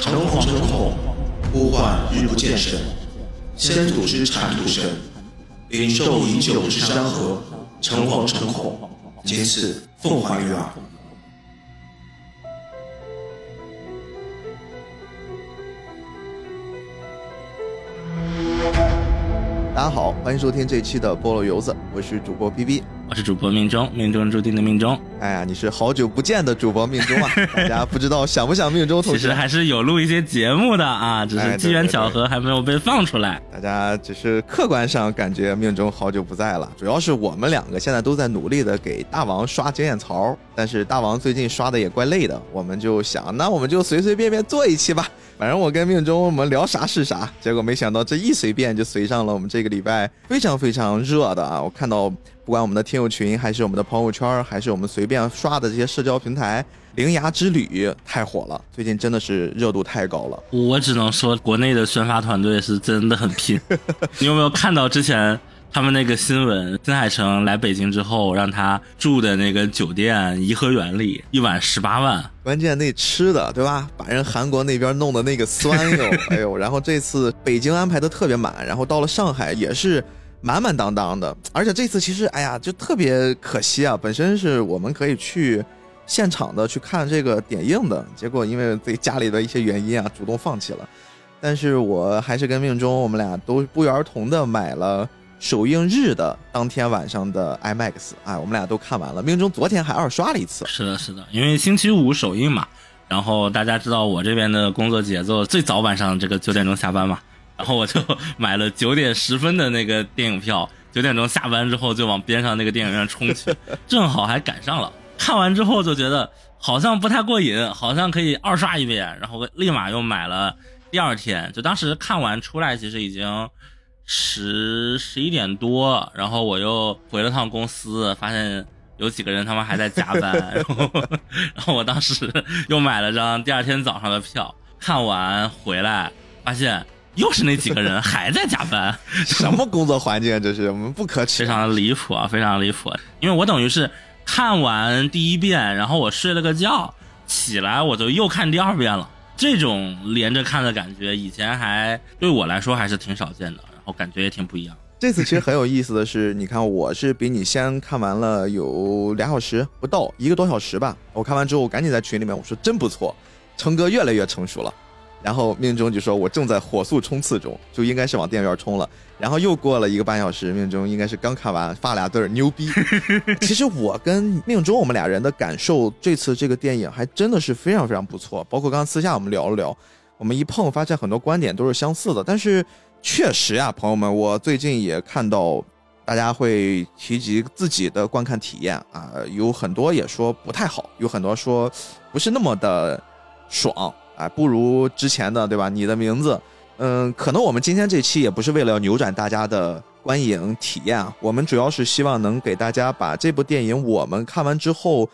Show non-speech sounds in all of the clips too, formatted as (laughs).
诚惶诚恐，呼唤日不见神。先祖之产土神，领受已久之山河，诚惶诚恐，今次奉还于耳。大家好，欢迎收听这期的菠萝油子，我是主播 B B。我是主播命中，命中注定的命中。哎呀，你是好久不见的主播命中啊！(laughs) 大家不知道想不想命中同其实还是有录一些节目的啊，只是机缘巧合还没有被放出来。大家只是客观上感觉命中好久不在了，主要是我们两个现在都在努力的给大王刷经验槽，但是大王最近刷的也怪累的，我们就想，那我们就随随便便做一期吧。反正我跟命中我们聊啥是啥，结果没想到这一随便就随上了我们这个礼拜非常非常热的啊！我看到不管我们的听友群，还是我们的朋友圈，还是我们随便刷的这些社交平台，《灵牙之旅》太火了，最近真的是热度太高了。我只能说，国内的宣发团队是真的很拼。(laughs) 你有没有看到之前？他们那个新闻，新海诚来北京之后，让他住的那个酒店颐和园里，一晚十八万。关键那吃的，对吧？把人韩国那边弄的那个酸哟，(laughs) 哎呦！然后这次北京安排的特别满，然后到了上海也是满满当当的。而且这次其实，哎呀，就特别可惜啊！本身是我们可以去现场的去看这个点映的，结果因为自己家里的一些原因啊，主动放弃了。但是我还是跟命中，我们俩都不约而同的买了。首映日的当天晚上的 IMAX，哎，我们俩都看完了。命中昨天还二刷了一次。是的，是的，因为星期五首映嘛，然后大家知道我这边的工作节奏，最早晚上这个九点钟下班嘛，然后我就买了九点十分的那个电影票，九点钟下班之后就往边上那个电影院冲去，(laughs) 正好还赶上了。看完之后就觉得好像不太过瘾，好像可以二刷一遍，然后立马又买了第二天。就当时看完出来，其实已经。十十一点多，然后我又回了趟公司，发现有几个人他们还在加班，然后然后我当时又买了张第二天早上的票，看完回来发现又是那几个人还在加班，(laughs) 什么工作环境这是我们不可取，非常的离谱啊，非常离谱，因为我等于是看完第一遍，然后我睡了个觉，起来我就又看第二遍了，这种连着看的感觉，以前还对我来说还是挺少见的。感觉也挺不一样。这次其实很有意思的是，你看我是比你先看完了有俩小时不到，一个多小时吧。我看完之后，我赶紧在群里面我说真不错，成哥越来越成熟了。然后命中就说我正在火速冲刺中，就应该是往电影院冲了。然后又过了一个半小时，命中应该是刚看完，发俩字儿牛逼。(laughs) 其实我跟命中我们俩人的感受，这次这个电影还真的是非常非常不错。包括刚刚私下我们聊了聊，我们一碰发现很多观点都是相似的，但是。确实呀，朋友们，我最近也看到大家会提及自己的观看体验啊，有很多也说不太好，有很多说不是那么的爽啊，不如之前的，对吧？你的名字，嗯，可能我们今天这期也不是为了要扭转大家的观影体验啊，我们主要是希望能给大家把这部电影我们看完之后，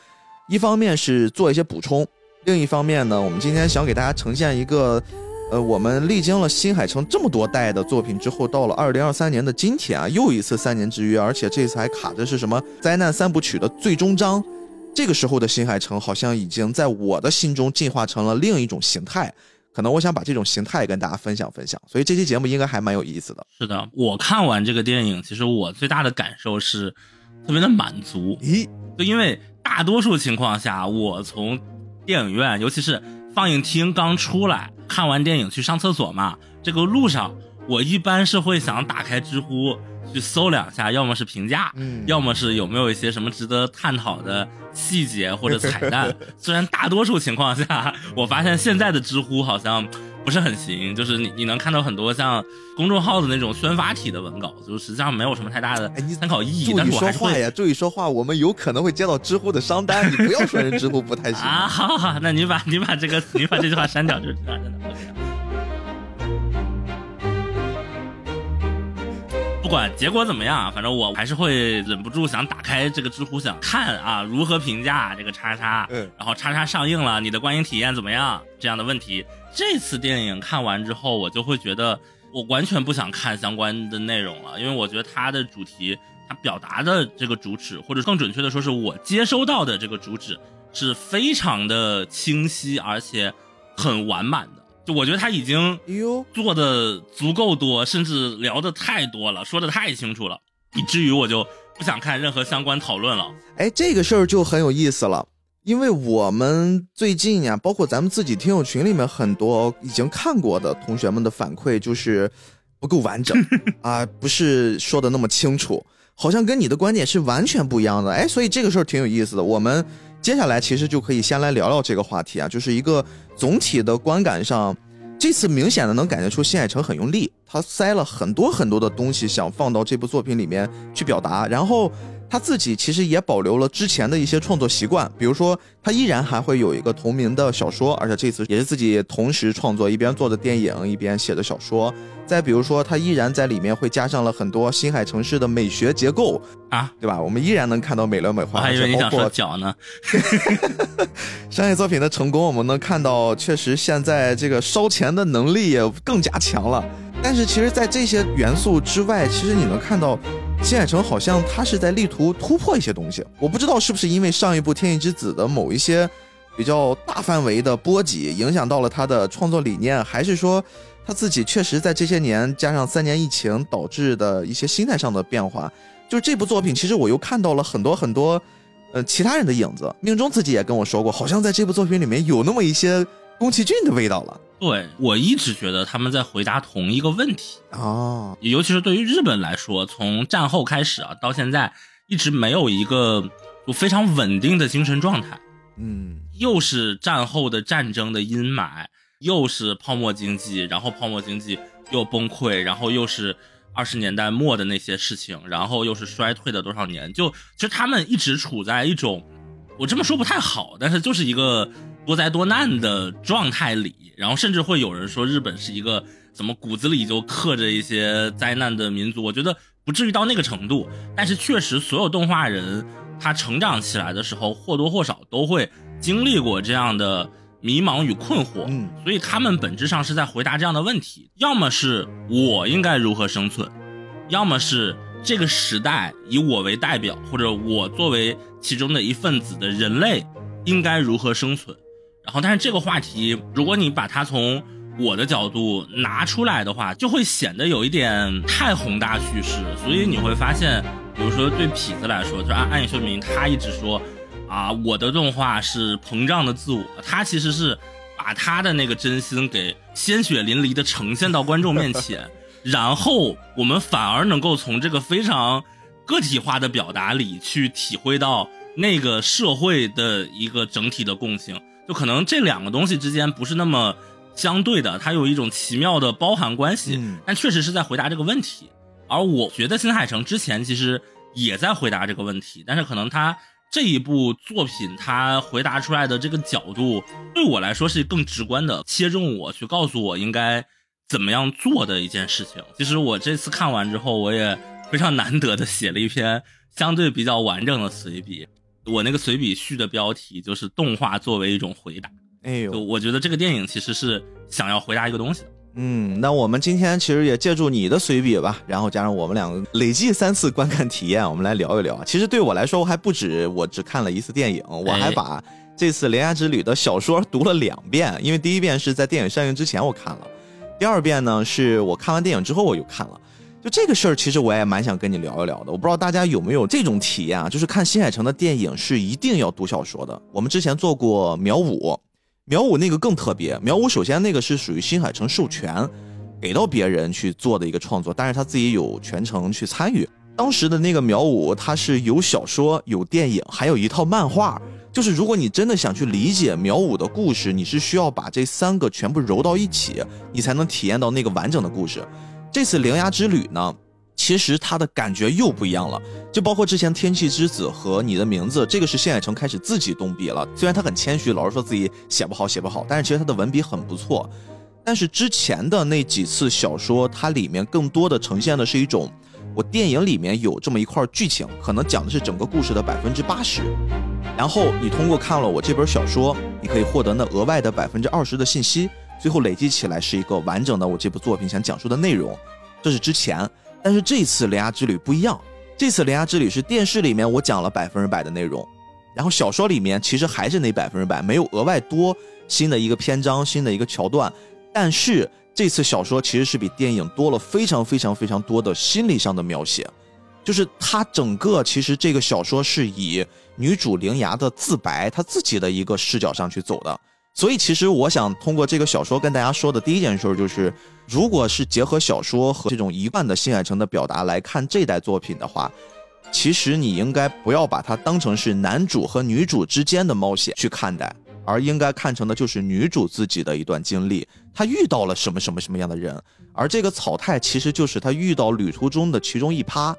一方面是做一些补充，另一方面呢，我们今天想给大家呈现一个。呃，我们历经了新海诚这么多代的作品之后，到了二零二三年的今天啊，又一次三年之约，而且这次还卡的是什么灾难三部曲的最终章。这个时候的新海诚好像已经在我的心中进化成了另一种形态，可能我想把这种形态跟大家分享分享。所以这期节目应该还蛮有意思的。是的，我看完这个电影，其实我最大的感受是特别的满足。咦，就因为大多数情况下，我从电影院，尤其是放映厅刚出来。看完电影去上厕所嘛，这个路上我一般是会想打开知乎去搜两下，要么是评价，要么是有没有一些什么值得探讨的细节或者彩蛋。(laughs) 虽然大多数情况下，我发现现在的知乎好像不是很行，就是你你能看到很多像公众号的那种宣发体的文稿，就实际上没有什么太大的参考意义。注意说话呀，注意说话，我们有可能会接到知乎的商单，你不要说人知乎不太行 (laughs) 啊。好好好，那你把你把这个你把这句话删掉，就是真的。不管结果怎么样，反正我还是会忍不住想打开这个知乎，想看啊如何评价这个叉叉，嗯，然后叉叉上映了，你的观影体验怎么样？这样的问题。这次电影看完之后，我就会觉得我完全不想看相关的内容了，因为我觉得它的主题，它表达的这个主旨，或者更准确的说，是我接收到的这个主旨，是非常的清晰，而且很完满的。就我觉得他已经做的足够多，甚至聊的太多了，说的太清楚了，以至于我就不想看任何相关讨论了。哎，这个事儿就很有意思了，因为我们最近呀，包括咱们自己听友群里面很多已经看过的同学们的反馈，就是不够完整 (laughs) 啊，不是说的那么清楚，好像跟你的观点是完全不一样的。哎，所以这个事儿挺有意思的。我们接下来其实就可以先来聊聊这个话题啊，就是一个总体的观感上，这次明显的能感觉出新海诚很用力，他塞了很多很多的东西想放到这部作品里面去表达，然后。他自己其实也保留了之前的一些创作习惯，比如说他依然还会有一个同名的小说，而且这次也是自己同时创作，一边做的电影，一边写的小说。再比如说，他依然在里面会加上了很多新海城市的美学结构啊，对吧？我们依然能看到美轮美奂。我还以为你想说脚呢。(laughs) 商业作品的成功，我们能看到，确实现在这个烧钱的能力也更加强了。但是其实，在这些元素之外，其实你能看到。新海诚好像他是在力图突破一些东西，我不知道是不是因为上一部《天气之子》的某一些比较大范围的波及影响到了他的创作理念，还是说他自己确实在这些年加上三年疫情导致的一些心态上的变化。就是这部作品，其实我又看到了很多很多呃其他人的影子。命中自己也跟我说过，好像在这部作品里面有那么一些宫崎骏的味道了。对我一直觉得他们在回答同一个问题啊，尤其是对于日本来说，从战后开始啊到现在，一直没有一个就非常稳定的精神状态。嗯，又是战后的战争的阴霾，又是泡沫经济，然后泡沫经济又崩溃，然后又是二十年代末的那些事情，然后又是衰退的多少年，就其实他们一直处在一种，我这么说不太好，但是就是一个。多灾多难的状态里，然后甚至会有人说日本是一个怎么骨子里就刻着一些灾难的民族。我觉得不至于到那个程度，但是确实所有动画人他成长起来的时候或多或少都会经历过这样的迷茫与困惑。嗯，所以他们本质上是在回答这样的问题：要么是我应该如何生存，要么是这个时代以我为代表或者我作为其中的一份子的人类应该如何生存。然后，但是这个话题，如果你把它从我的角度拿出来的话，就会显得有一点太宏大叙事。所以你会发现，比如说对痞子来说，就按暗夜秀明，他一直说，啊，我的动画是膨胀的自我，他其实是把他的那个真心给鲜血淋漓的呈现到观众面前，然后我们反而能够从这个非常个体化的表达里去体会到那个社会的一个整体的共性。就可能这两个东西之间不是那么相对的，它有一种奇妙的包含关系，但确实是在回答这个问题。而我觉得新海诚之前其实也在回答这个问题，但是可能他这一部作品他回答出来的这个角度对我来说是更直观的，切中我去告诉我应该怎么样做的一件事情。其实我这次看完之后，我也非常难得的写了一篇相对比较完整的随笔。我那个随笔序的标题就是“动画作为一种回答”。哎呦，我觉得这个电影其实是想要回答一个东西。嗯，那我们今天其实也借助你的随笔吧，然后加上我们两个累计三次观看体验，我们来聊一聊。其实对我来说，我还不止我只看了一次电影，我还把这次《铃芽之旅》的小说读了两遍。因为第一遍是在电影上映之前我看了，第二遍呢是我看完电影之后我又看了。就这个事儿，其实我也蛮想跟你聊一聊的。我不知道大家有没有这种体验啊？就是看新海诚的电影是一定要读小说的。我们之前做过苗五，苗五那个更特别。苗五首先那个是属于新海诚授权给到别人去做的一个创作，但是他自己有全程去参与。当时的那个苗五，它是有小说、有电影，还有一套漫画。就是如果你真的想去理解苗五的故事，你是需要把这三个全部揉到一起，你才能体验到那个完整的故事。这次《铃芽之旅》呢，其实它的感觉又不一样了，就包括之前《天气之子》和《你的名字》，这个是新海诚开始自己动笔了。虽然他很谦虚，老是说自己写不好，写不好，但是其实他的文笔很不错。但是之前的那几次小说，它里面更多的呈现的是一种，我电影里面有这么一块剧情，可能讲的是整个故事的百分之八十，然后你通过看了我这本小说，你可以获得那额外的百分之二十的信息。最后累积起来是一个完整的我这部作品想讲述的内容，这是之前。但是这次《铃芽之旅》不一样，这次《铃芽之旅》是电视里面我讲了百分之百的内容，然后小说里面其实还是那百分之百，没有额外多新的一个篇章、新的一个桥段。但是这次小说其实是比电影多了非常非常非常多的心理上的描写，就是它整个其实这个小说是以女主铃芽的自白，她自己的一个视角上去走的。所以其实我想通过这个小说跟大家说的第一件事就是，如果是结合小说和这种一贯的新海诚的表达来看这代作品的话。其实你应该不要把它当成是男主和女主之间的冒险去看待，而应该看成的就是女主自己的一段经历，她遇到了什么什么什么样的人，而这个草太其实就是她遇到旅途中的其中一趴，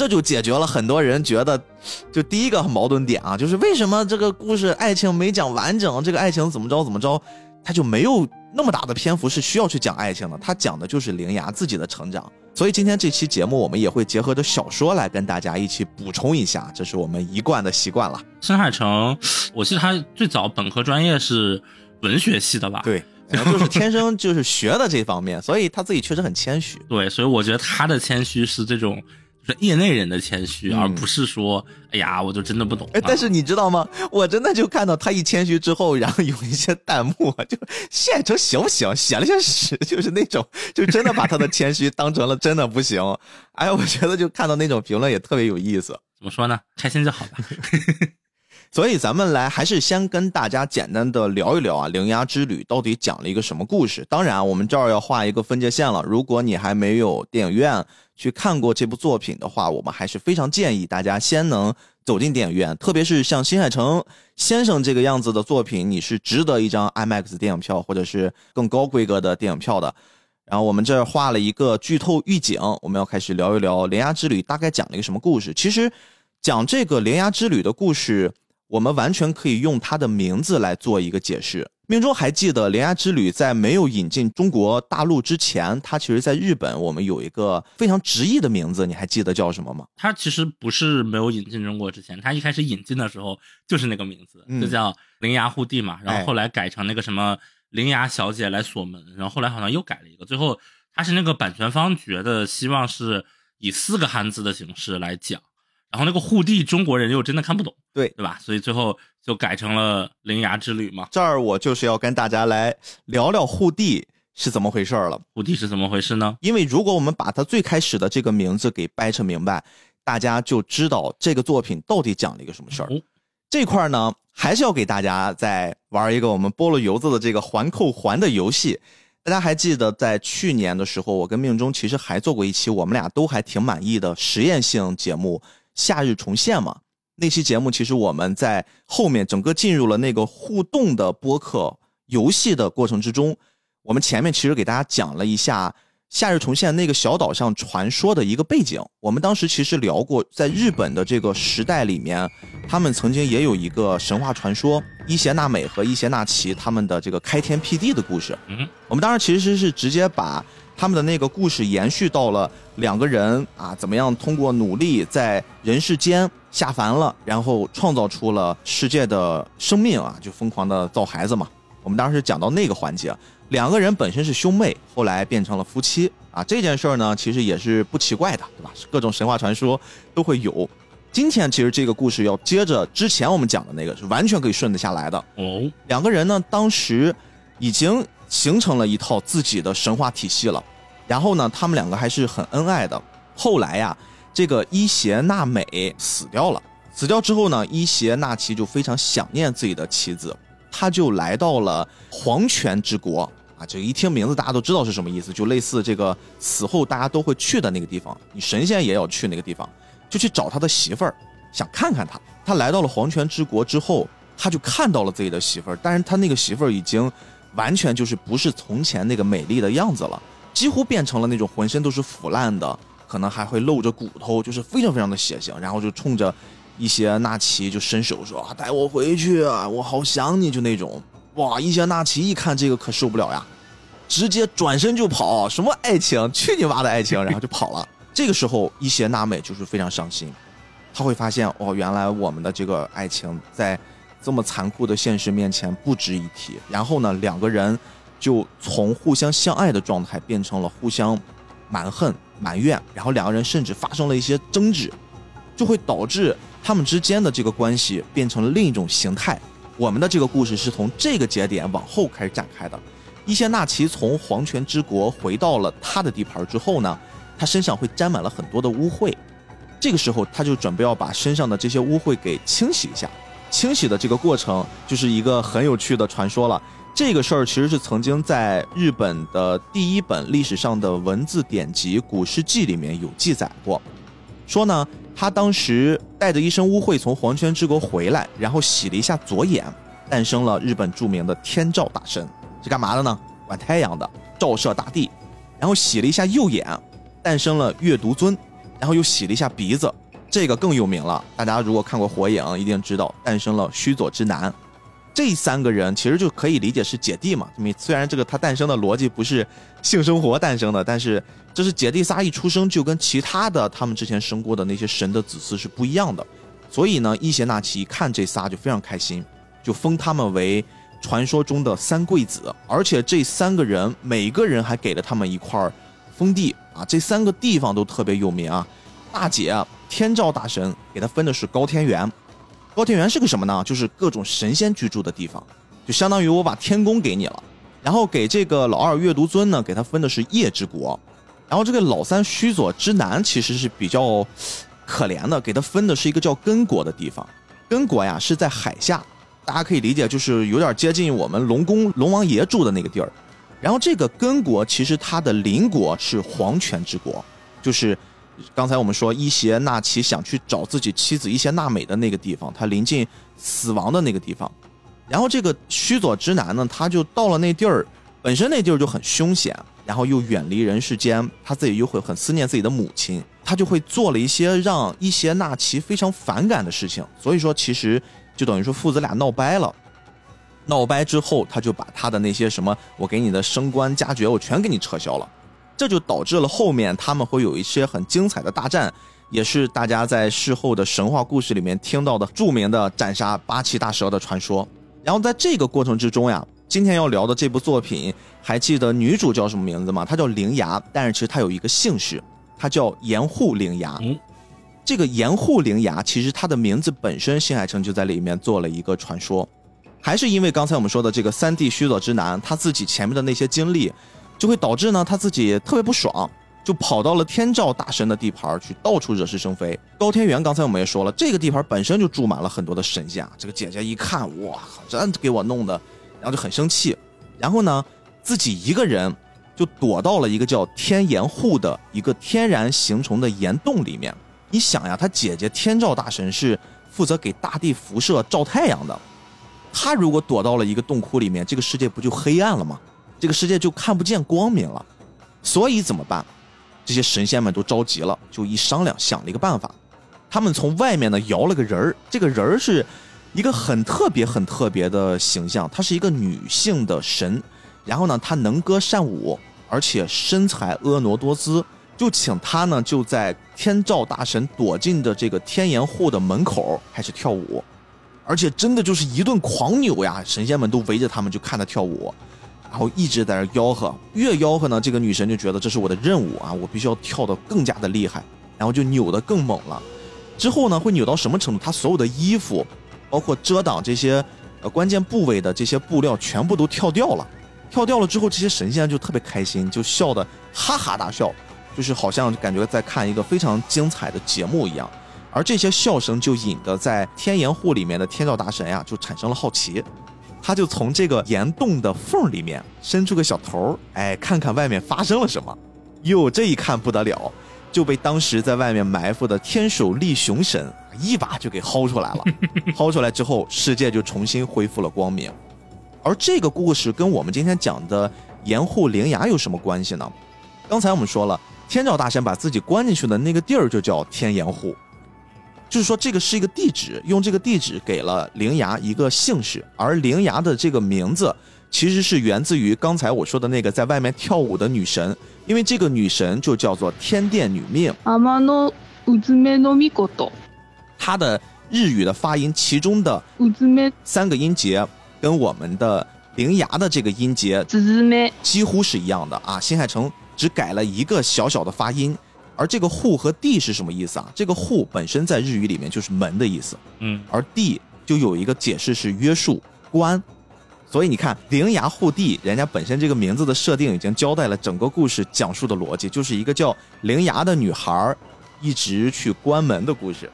这就解决了很多人觉得，就第一个矛盾点啊，就是为什么这个故事爱情没讲完整，这个爱情怎么着怎么着，他就没有那么大的篇幅是需要去讲爱情的，他讲的就是铃芽自己的成长。所以今天这期节目，我们也会结合着小说来跟大家一起补充一下，这是我们一贯的习惯了。深海城，我记得他最早本科专业是文学系的吧？对，就是天生就是学的这方面，所以他自己确实很谦虚。对，所以我觉得他的谦虚是这种。是业内人的谦虚，而不是说，哎呀，我就真的不懂。哎，但是你知道吗？我真的就看到他一谦虚之后，然后有一些弹幕就现成行不行？写了些屎，就是那种，就真的把他的谦虚当成了真的不行。哎，我觉得就看到那种评论也特别有意思。怎么说呢？开心就好吧。(laughs) 所以咱们来还是先跟大家简单的聊一聊啊，《灵牙之旅》到底讲了一个什么故事？当然，我们这儿要画一个分界线了。如果你还没有电影院去看过这部作品的话，我们还是非常建议大家先能走进电影院。特别是像新海诚先生这个样子的作品，你是值得一张 IMAX 电影票或者是更高规格的电影票的。然后我们这儿画了一个剧透预警，我们要开始聊一聊《灵牙之旅》大概讲了一个什么故事。其实讲这个《灵牙之旅》的故事。我们完全可以用它的名字来做一个解释。命中还记得《铃芽之旅》在没有引进中国大陆之前，它其实在日本我们有一个非常直译的名字，你还记得叫什么吗？它其实不是没有引进中国之前，它一开始引进的时候就是那个名字，就叫铃芽护地嘛。然后后来改成那个什么铃芽小姐来锁门，然后后来好像又改了一个。最后它是那个版权方觉得希望是以四个汉字的形式来讲。然后那个护地中国人又真的看不懂，对对吧？所以最后就改成了铃芽之旅嘛。这儿我就是要跟大家来聊聊护地是怎么回事了。护地是怎么回事呢？因为如果我们把它最开始的这个名字给掰扯明白，大家就知道这个作品到底讲了一个什么事儿。这块呢，还是要给大家再玩一个我们菠萝油子的这个环扣环的游戏。大家还记得在去年的时候，我跟命中其实还做过一期我们俩都还挺满意的实验性节目。夏日重现嘛，那期节目其实我们在后面整个进入了那个互动的播客游戏的过程之中，我们前面其实给大家讲了一下夏日重现那个小岛上传说的一个背景。我们当时其实聊过，在日本的这个时代里面，他们曾经也有一个神话传说伊邪那美和伊邪那岐他们的这个开天辟地的故事。嗯，我们当时其实是直接把。他们的那个故事延续到了两个人啊，怎么样通过努力在人世间下凡了，然后创造出了世界的生命啊，就疯狂的造孩子嘛。我们当时讲到那个环节，两个人本身是兄妹，后来变成了夫妻啊。这件事儿呢，其实也是不奇怪的，对吧？各种神话传说都会有。今天其实这个故事要接着之前我们讲的那个，是完全可以顺得下来的哦。两个人呢，当时已经。形成了一套自己的神话体系了，然后呢，他们两个还是很恩爱的。后来呀，这个伊邪那美死掉了，死掉之后呢，伊邪那岐就非常想念自己的妻子，他就来到了黄泉之国啊。这一听名字，大家都知道是什么意思，就类似这个死后大家都会去的那个地方，你神仙也要去那个地方，就去找他的媳妇儿，想看看他。他来到了黄泉之国之后，他就看到了自己的媳妇儿，但是他那个媳妇儿已经。完全就是不是从前那个美丽的样子了，几乎变成了那种浑身都是腐烂的，可能还会露着骨头，就是非常非常的血腥。然后就冲着一些纳奇就伸手说：“带我回去，我好想你。”就那种哇！一些纳奇一看这个可受不了呀，直接转身就跑。什么爱情？去你妈的爱情！然后就跑了。这个时候，一些娜美就是非常伤心，他会发现哦，原来我们的这个爱情在。这么残酷的现实面前不值一提。然后呢，两个人就从互相相爱的状态变成了互相蛮横埋怨，然后两个人甚至发生了一些争执，就会导致他们之间的这个关系变成了另一种形态。我们的这个故事是从这个节点往后开始展开的。伊邪那岐从皇权之国回到了他的地盘之后呢，他身上会沾满了很多的污秽，这个时候他就准备要把身上的这些污秽给清洗一下。清洗的这个过程就是一个很有趣的传说了。这个事儿其实是曾经在日本的第一本历史上的文字典籍《古世纪》里面有记载过，说呢，他当时带着一身污秽从黄泉之国回来，然后洗了一下左眼，诞生了日本著名的天照大神，是干嘛的呢？管太阳的，照射大地。然后洗了一下右眼，诞生了月读尊，然后又洗了一下鼻子，这个更有名了。大家如果看过《火影》，一定知道诞生了须佐之男。这三个人其实就可以理解是姐弟嘛。因为虽然这个他诞生的逻辑不是性生活诞生的，但是这是姐弟仨一出生就跟其他的他们之前生过的那些神的子嗣是不一样的。所以呢，伊邪那岐一看这仨就非常开心，就封他们为传说中的三贵子。而且这三个人每个人还给了他们一块封地啊，这三个地方都特别有名啊。大姐天照大神给他分的是高天原。高天原是个什么呢？就是各种神仙居住的地方，就相当于我把天宫给你了，然后给这个老二月读尊呢，给他分的是夜之国，然后这个老三须佐之男其实是比较可怜的，给他分的是一个叫根国的地方。根国呀是在海下，大家可以理解就是有点接近我们龙宫龙王爷住的那个地儿。然后这个根国其实它的邻国是黄泉之国，就是。刚才我们说伊邪那岐想去找自己妻子伊邪那美的那个地方，他临近死亡的那个地方。然后这个须佐之男呢，他就到了那地儿，本身那地儿就很凶险，然后又远离人世间，他自己又会很思念自己的母亲，他就会做了一些让伊邪那岐非常反感的事情。所以说，其实就等于说父子俩闹掰了。闹掰之后，他就把他的那些什么我给你的升官加爵，我全给你撤销了。这就导致了后面他们会有一些很精彩的大战，也是大家在事后的神话故事里面听到的著名的斩杀八岐大蛇的传说。然后在这个过程之中呀，今天要聊的这部作品，还记得女主叫什么名字吗？她叫灵牙，但是其实她有一个姓氏，她叫盐户铃芽。这个盐户灵牙其实她的名字本身，新海诚就在里面做了一个传说，还是因为刚才我们说的这个三弟须佐之男他自己前面的那些经历。就会导致呢，他自己特别不爽，就跑到了天照大神的地盘去，到处惹是生非。高天元刚才我们也说了，这个地盘本身就住满了很多的神仙啊。这个姐姐一看，哇，这给我弄的，然后就很生气。然后呢，自己一个人就躲到了一个叫天岩户的一个天然形成的岩洞里面。你想呀，他姐姐天照大神是负责给大地辐射照太阳的，他如果躲到了一个洞窟里面，这个世界不就黑暗了吗？这个世界就看不见光明了，所以怎么办？这些神仙们都着急了，就一商量，想了一个办法。他们从外面呢摇了个人儿，这个人儿是一个很特别、很特别的形象，她是一个女性的神。然后呢，她能歌善舞，而且身材婀娜多姿，就请她呢就在天照大神躲进的这个天岩户的门口开始跳舞，而且真的就是一顿狂扭呀！神仙们都围着他们就看她跳舞。然后一直在那吆喝，越吆喝呢，这个女神就觉得这是我的任务啊，我必须要跳得更加的厉害，然后就扭得更猛了。之后呢，会扭到什么程度？她所有的衣服，包括遮挡这些呃关键部位的这些布料，全部都跳掉了。跳掉了之后，这些神仙就特别开心，就笑得哈哈大笑，就是好像感觉在看一个非常精彩的节目一样。而这些笑声就引得在天岩户里面的天照大神呀，就产生了好奇。他就从这个岩洞的缝里面伸出个小头哎，看看外面发生了什么。哟，这一看不得了，就被当时在外面埋伏的天守立雄神一把就给薅出来了。(laughs) 薅出来之后，世界就重新恢复了光明。而这个故事跟我们今天讲的盐户灵牙有什么关系呢？刚才我们说了，天照大神把自己关进去的那个地儿就叫天盐户。就是说，这个是一个地址，用这个地址给了灵牙一个姓氏，而灵牙的这个名字其实是源自于刚才我说的那个在外面跳舞的女神，因为这个女神就叫做天殿女命。阿玛诺乌兹梅诺米国多，它的日语的发音，其中的三个音节跟我们的灵牙的这个音节几乎是一样的啊。新海诚只改了一个小小的发音。而这个户和地是什么意思啊？这个户本身在日语里面就是门的意思，嗯，而地就有一个解释是约束关，所以你看，灵牙护地，人家本身这个名字的设定已经交代了整个故事讲述的逻辑，就是一个叫灵牙的女孩一直去关门的故事。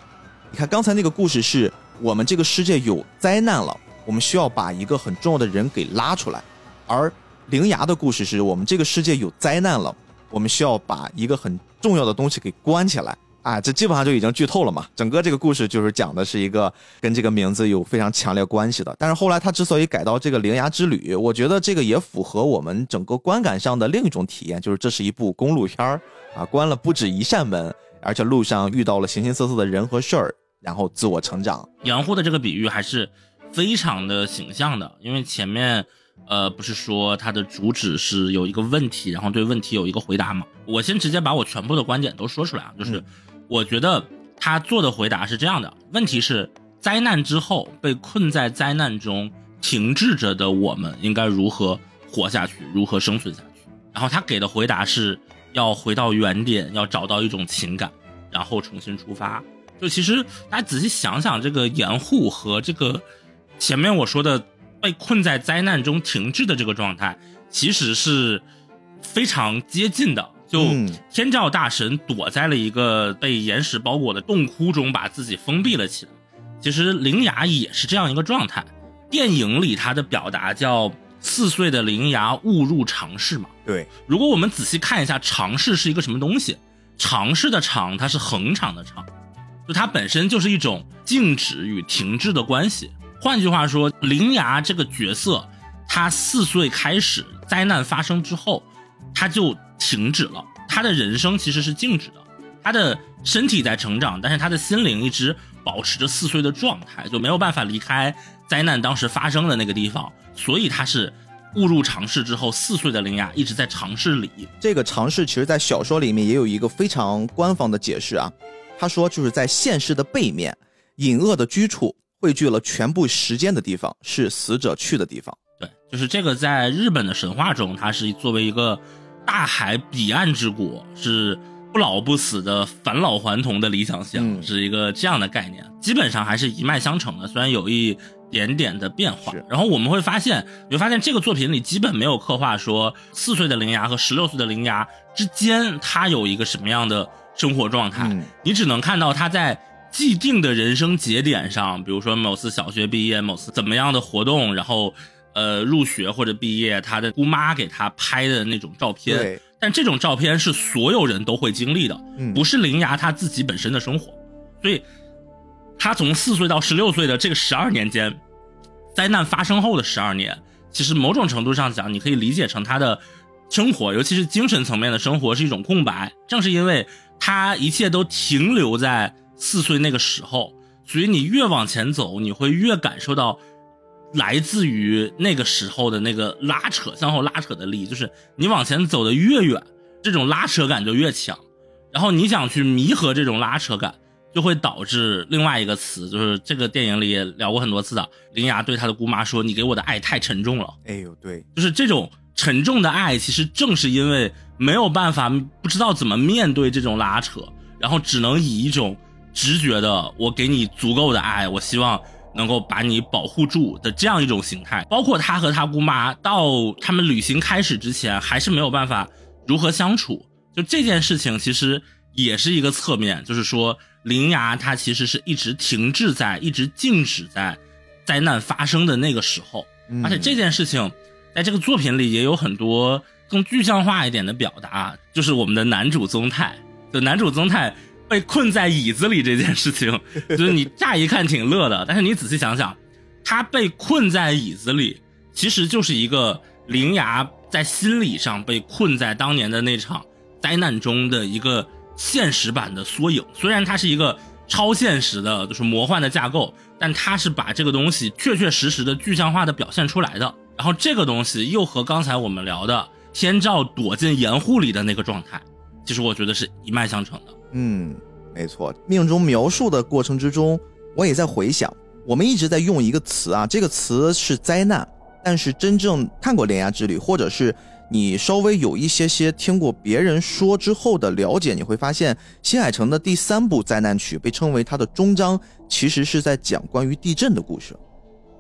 你看刚才那个故事是我们这个世界有灾难了，我们需要把一个很重要的人给拉出来，而灵牙的故事是我们这个世界有灾难了，我们需要把一个很重要的东西给关起来。啊，这基本上就已经剧透了嘛。整个这个故事就是讲的是一个跟这个名字有非常强烈关系的。但是后来他之所以改到这个《灵牙之旅》，我觉得这个也符合我们整个观感上的另一种体验，就是这是一部公路片儿啊，关了不止一扇门，而且路上遇到了形形色色的人和事儿，然后自我成长。杨护的这个比喻还是非常的形象的，因为前面呃不是说它的主旨是有一个问题，然后对问题有一个回答嘛。我先直接把我全部的观点都说出来啊，就是。我觉得他做的回答是这样的：问题是，灾难之后被困在灾难中停滞着的我们应该如何活下去，如何生存下去？然后他给的回答是要回到原点，要找到一种情感，然后重新出发。就其实大家仔细想想，这个掩护和这个前面我说的被困在灾难中停滞的这个状态，其实是非常接近的。就天照大神躲在了一个被岩石包裹的洞窟中，把自己封闭了起来。其实灵牙也是这样一个状态。电影里他的表达叫“四岁的灵牙误入常室”嘛。对，如果我们仔细看一下常室是一个什么东西，常室的常它是恒长的长，就它本身就是一种静止与停滞的关系。换句话说，灵牙这个角色，他四岁开始灾难发生之后，他就。停止了，他的人生其实是静止的，他的身体在成长，但是他的心灵一直保持着四岁的状态，就没有办法离开灾难当时发生的那个地方，所以他是误入尝试之后，四岁的灵牙一直在尝试里。这个尝试其实，在小说里面也有一个非常官方的解释啊，他说就是在现实的背面，隐恶的居处汇聚了全部时间的地方，是死者去的地方。对，就是这个在日本的神话中，它是作为一个。大海彼岸之国是不老不死的返老还童的理想乡，是一个这样的概念，基本上还是一脉相承的，虽然有一点点的变化。然后我们会发现，你会发现这个作品里基本没有刻画说四岁的铃芽和十六岁的铃芽之间它有一个什么样的生活状态，你只能看到他在既定的人生节点上，比如说某次小学毕业，某次怎么样的活动，然后。呃，入学或者毕业，他的姑妈给他拍的那种照片，但这种照片是所有人都会经历的，不是灵牙他自己本身的生活，所以，他从四岁到十六岁的这个十二年间，灾难发生后的十二年，其实某种程度上讲，你可以理解成他的生活，尤其是精神层面的生活是一种空白。正是因为他一切都停留在四岁那个时候，所以你越往前走，你会越感受到。来自于那个时候的那个拉扯，向后拉扯的力，就是你往前走的越远，这种拉扯感就越强。然后你想去弥合这种拉扯感，就会导致另外一个词，就是这个电影里也聊过很多次的，林雅对他的姑妈说：“你给我的爱太沉重了。”哎呦，对，就是这种沉重的爱，其实正是因为没有办法，不知道怎么面对这种拉扯，然后只能以一种直觉的，我给你足够的爱，我希望。能够把你保护住的这样一种形态，包括他和他姑妈到他们旅行开始之前，还是没有办法如何相处。就这件事情，其实也是一个侧面，就是说灵牙它其实是一直停滞在、一直静止在灾难发生的那个时候。而且这件事情，在这个作品里也有很多更具象化一点的表达，就是我们的男主宗泰，就男主宗泰。被困在椅子里这件事情，(laughs) 就是你乍一看挺乐的，但是你仔细想想，他被困在椅子里，其实就是一个灵牙在心理上被困在当年的那场灾难中的一个现实版的缩影。虽然它是一个超现实的，就是魔幻的架构，但它是把这个东西确确实实的具象化的表现出来的。然后这个东西又和刚才我们聊的天照躲进盐户里的那个状态，其实我觉得是一脉相承的。嗯，没错。命中描述的过程之中，我也在回想，我们一直在用一个词啊，这个词是灾难。但是真正看过《莲牙之旅》，或者是你稍微有一些些听过别人说之后的了解，你会发现，新海诚的第三部灾难曲被称为它的终章，其实是在讲关于地震的故事。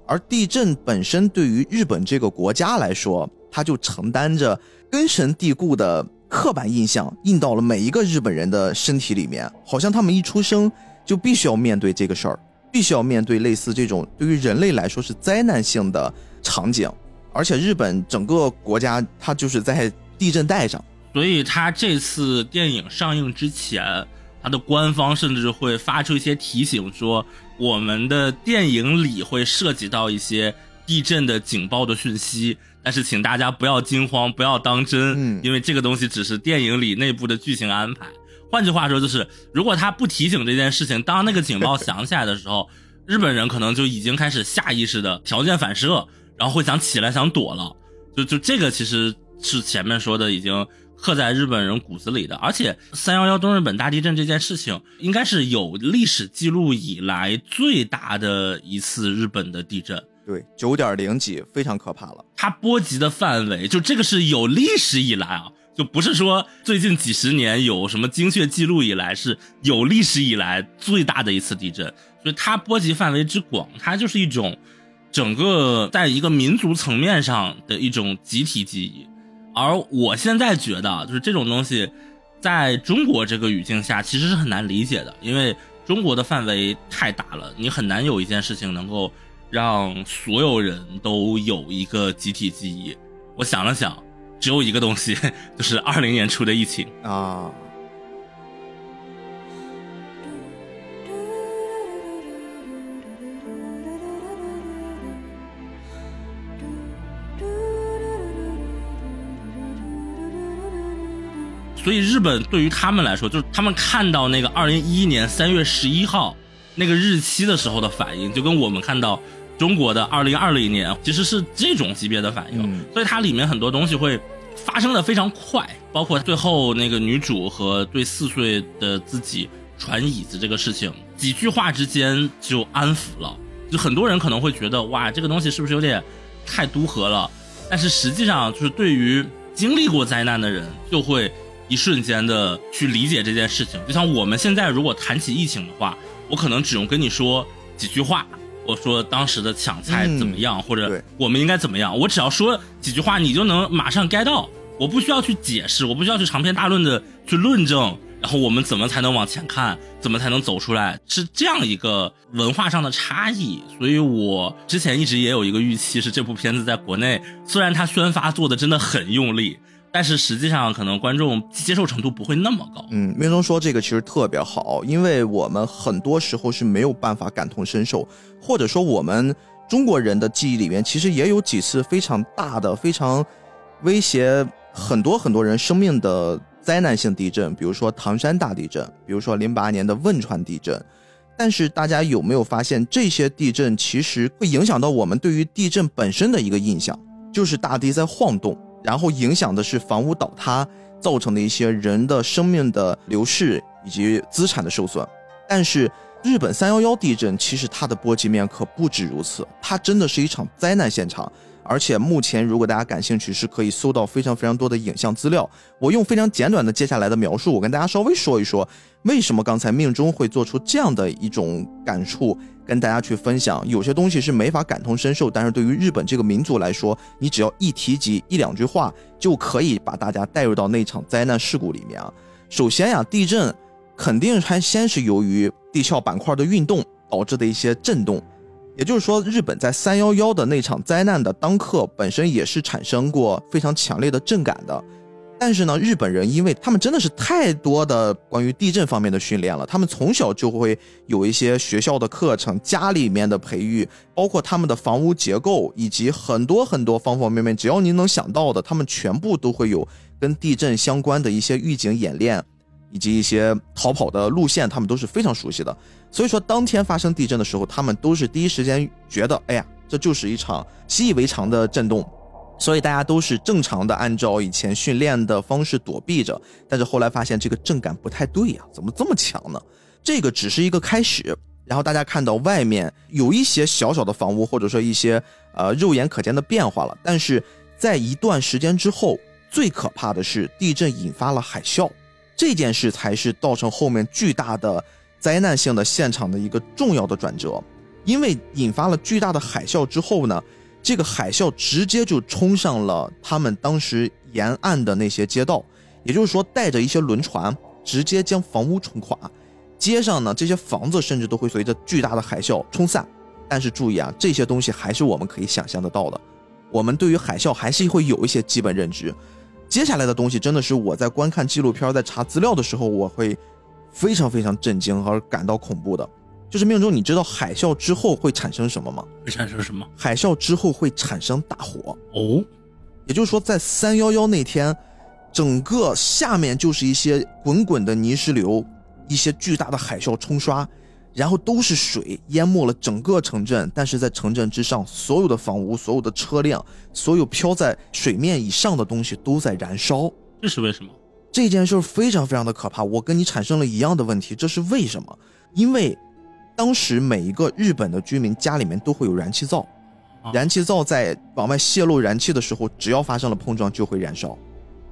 而地震本身对于日本这个国家来说，它就承担着根深蒂固的刻板印象，印到了每一个日本人的身体里面，好像他们一出生就必须要面对这个事儿，必须要面对类似这种对于人类来说是灾难性的场景。而且日本整个国家它就是在地震带上，所以它这次电影上映之前，它的官方甚至会发出一些提醒，说我们的电影里会涉及到一些地震的警报的讯息，但是请大家不要惊慌，不要当真，嗯因为这个东西只是电影里内部的剧情安排。换句话说，就是如果他不提醒这件事情，当那个警报 (laughs) 响起来的时候，日本人可能就已经开始下意识的条件反射，然后会想起来想躲了。就就这个其实是前面说的已经刻在日本人骨子里的，而且三幺幺东日本大地震这件事情，应该是有历史记录以来最大的一次日本的地震。对，九点零几，非常可怕了。它波及的范围，就这个是有历史以来啊，就不是说最近几十年有什么精确记录以来，是有历史以来最大的一次地震，所以它波及范围之广，它就是一种整个在一个民族层面上的一种集体记忆。而我现在觉得，就是这种东西，在中国这个语境下，其实是很难理解的，因为中国的范围太大了，你很难有一件事情能够让所有人都有一个集体记忆。我想了想，只有一个东西，(laughs) 就是二零年初的疫情。啊，所以日本对于他们来说，就是他们看到那个二零一一年三月十一号那个日期的时候的反应，就跟我们看到中国的二零二零年其实是这种级别的反应。嗯所以它里面很多东西会发生的非常快，包括最后那个女主和对四岁的自己传椅子这个事情，几句话之间就安抚了。就很多人可能会觉得，哇，这个东西是不是有点太都和了？但是实际上，就是对于经历过灾难的人，就会一瞬间的去理解这件事情。就像我们现在如果谈起疫情的话，我可能只用跟你说几句话，我说当时的抢菜怎么样，或者我们应该怎么样，我只要说几句话，你就能马上 get 到，我不需要去解释，我不需要去长篇大论的去论证。然后我们怎么才能往前看？怎么才能走出来？是这样一个文化上的差异，所以我之前一直也有一个预期，是这部片子在国内虽然它宣发做的真的很用力，但是实际上可能观众接受程度不会那么高。嗯，命中说这个其实特别好，因为我们很多时候是没有办法感同身受，或者说我们中国人的记忆里面其实也有几次非常大的、非常威胁很多很多人生命的灾难性地震，比如说唐山大地震，比如说零八年的汶川地震。但是大家有没有发现，这些地震其实会影响到我们对于地震本身的一个印象，就是大地在晃动，然后影响的是房屋倒塌造成的一些人的生命的流逝以及资产的受损。但是日本三幺幺地震其实它的波及面可不止如此，它真的是一场灾难现场。而且目前，如果大家感兴趣，是可以搜到非常非常多的影像资料。我用非常简短的接下来的描述，我跟大家稍微说一说，为什么刚才命中会做出这样的一种感触，跟大家去分享。有些东西是没法感同身受，但是对于日本这个民族来说，你只要一提及一两句话，就可以把大家带入到那场灾难事故里面啊。首先呀，地震肯定还先是由于地壳板块的运动导致的一些震动。也就是说，日本在三幺幺的那场灾难的当刻本身也是产生过非常强烈的震感的。但是呢，日本人因为他们真的是太多的关于地震方面的训练了，他们从小就会有一些学校的课程、家里面的培育，包括他们的房屋结构以及很多很多方方面面，只要您能想到的，他们全部都会有跟地震相关的一些预警演练，以及一些逃跑的路线，他们都是非常熟悉的。所以说，当天发生地震的时候，他们都是第一时间觉得，哎呀，这就是一场习以为常的震动，所以大家都是正常的按照以前训练的方式躲避着。但是后来发现这个震感不太对呀、怎么这么强呢？这个只是一个开始，然后大家看到外面有一些小小的房屋，或者说一些呃肉眼可见的变化了，但是在一段时间之后，最可怕的是地震引发了海啸，这件事才是造成后面巨大的。灾难性的现场的一个重要的转折，因为引发了巨大的海啸之后呢，这个海啸直接就冲上了他们当时沿岸的那些街道，也就是说，带着一些轮船，直接将房屋冲垮。街上呢，这些房子甚至都会随着巨大的海啸冲散。但是注意啊，这些东西还是我们可以想象得到的。我们对于海啸还是会有一些基本认知。接下来的东西真的是我在观看纪录片、在查资料的时候，我会非常非常震惊而感到恐怖的。就是命中，你知道海啸之后会产生什么吗？会产生什么？海啸之后会产生大火哦。也就是说，在三幺幺那天，整个下面就是一些滚滚的泥石流，一些巨大的海啸冲刷。然后都是水淹没了整个城镇，但是在城镇之上，所有的房屋、所有的车辆、所有漂在水面以上的东西都在燃烧。这是为什么？这件事非常非常的可怕。我跟你产生了一样的问题，这是为什么？因为当时每一个日本的居民家里面都会有燃气灶，燃气灶在往外泄露燃气的时候，只要发生了碰撞就会燃烧，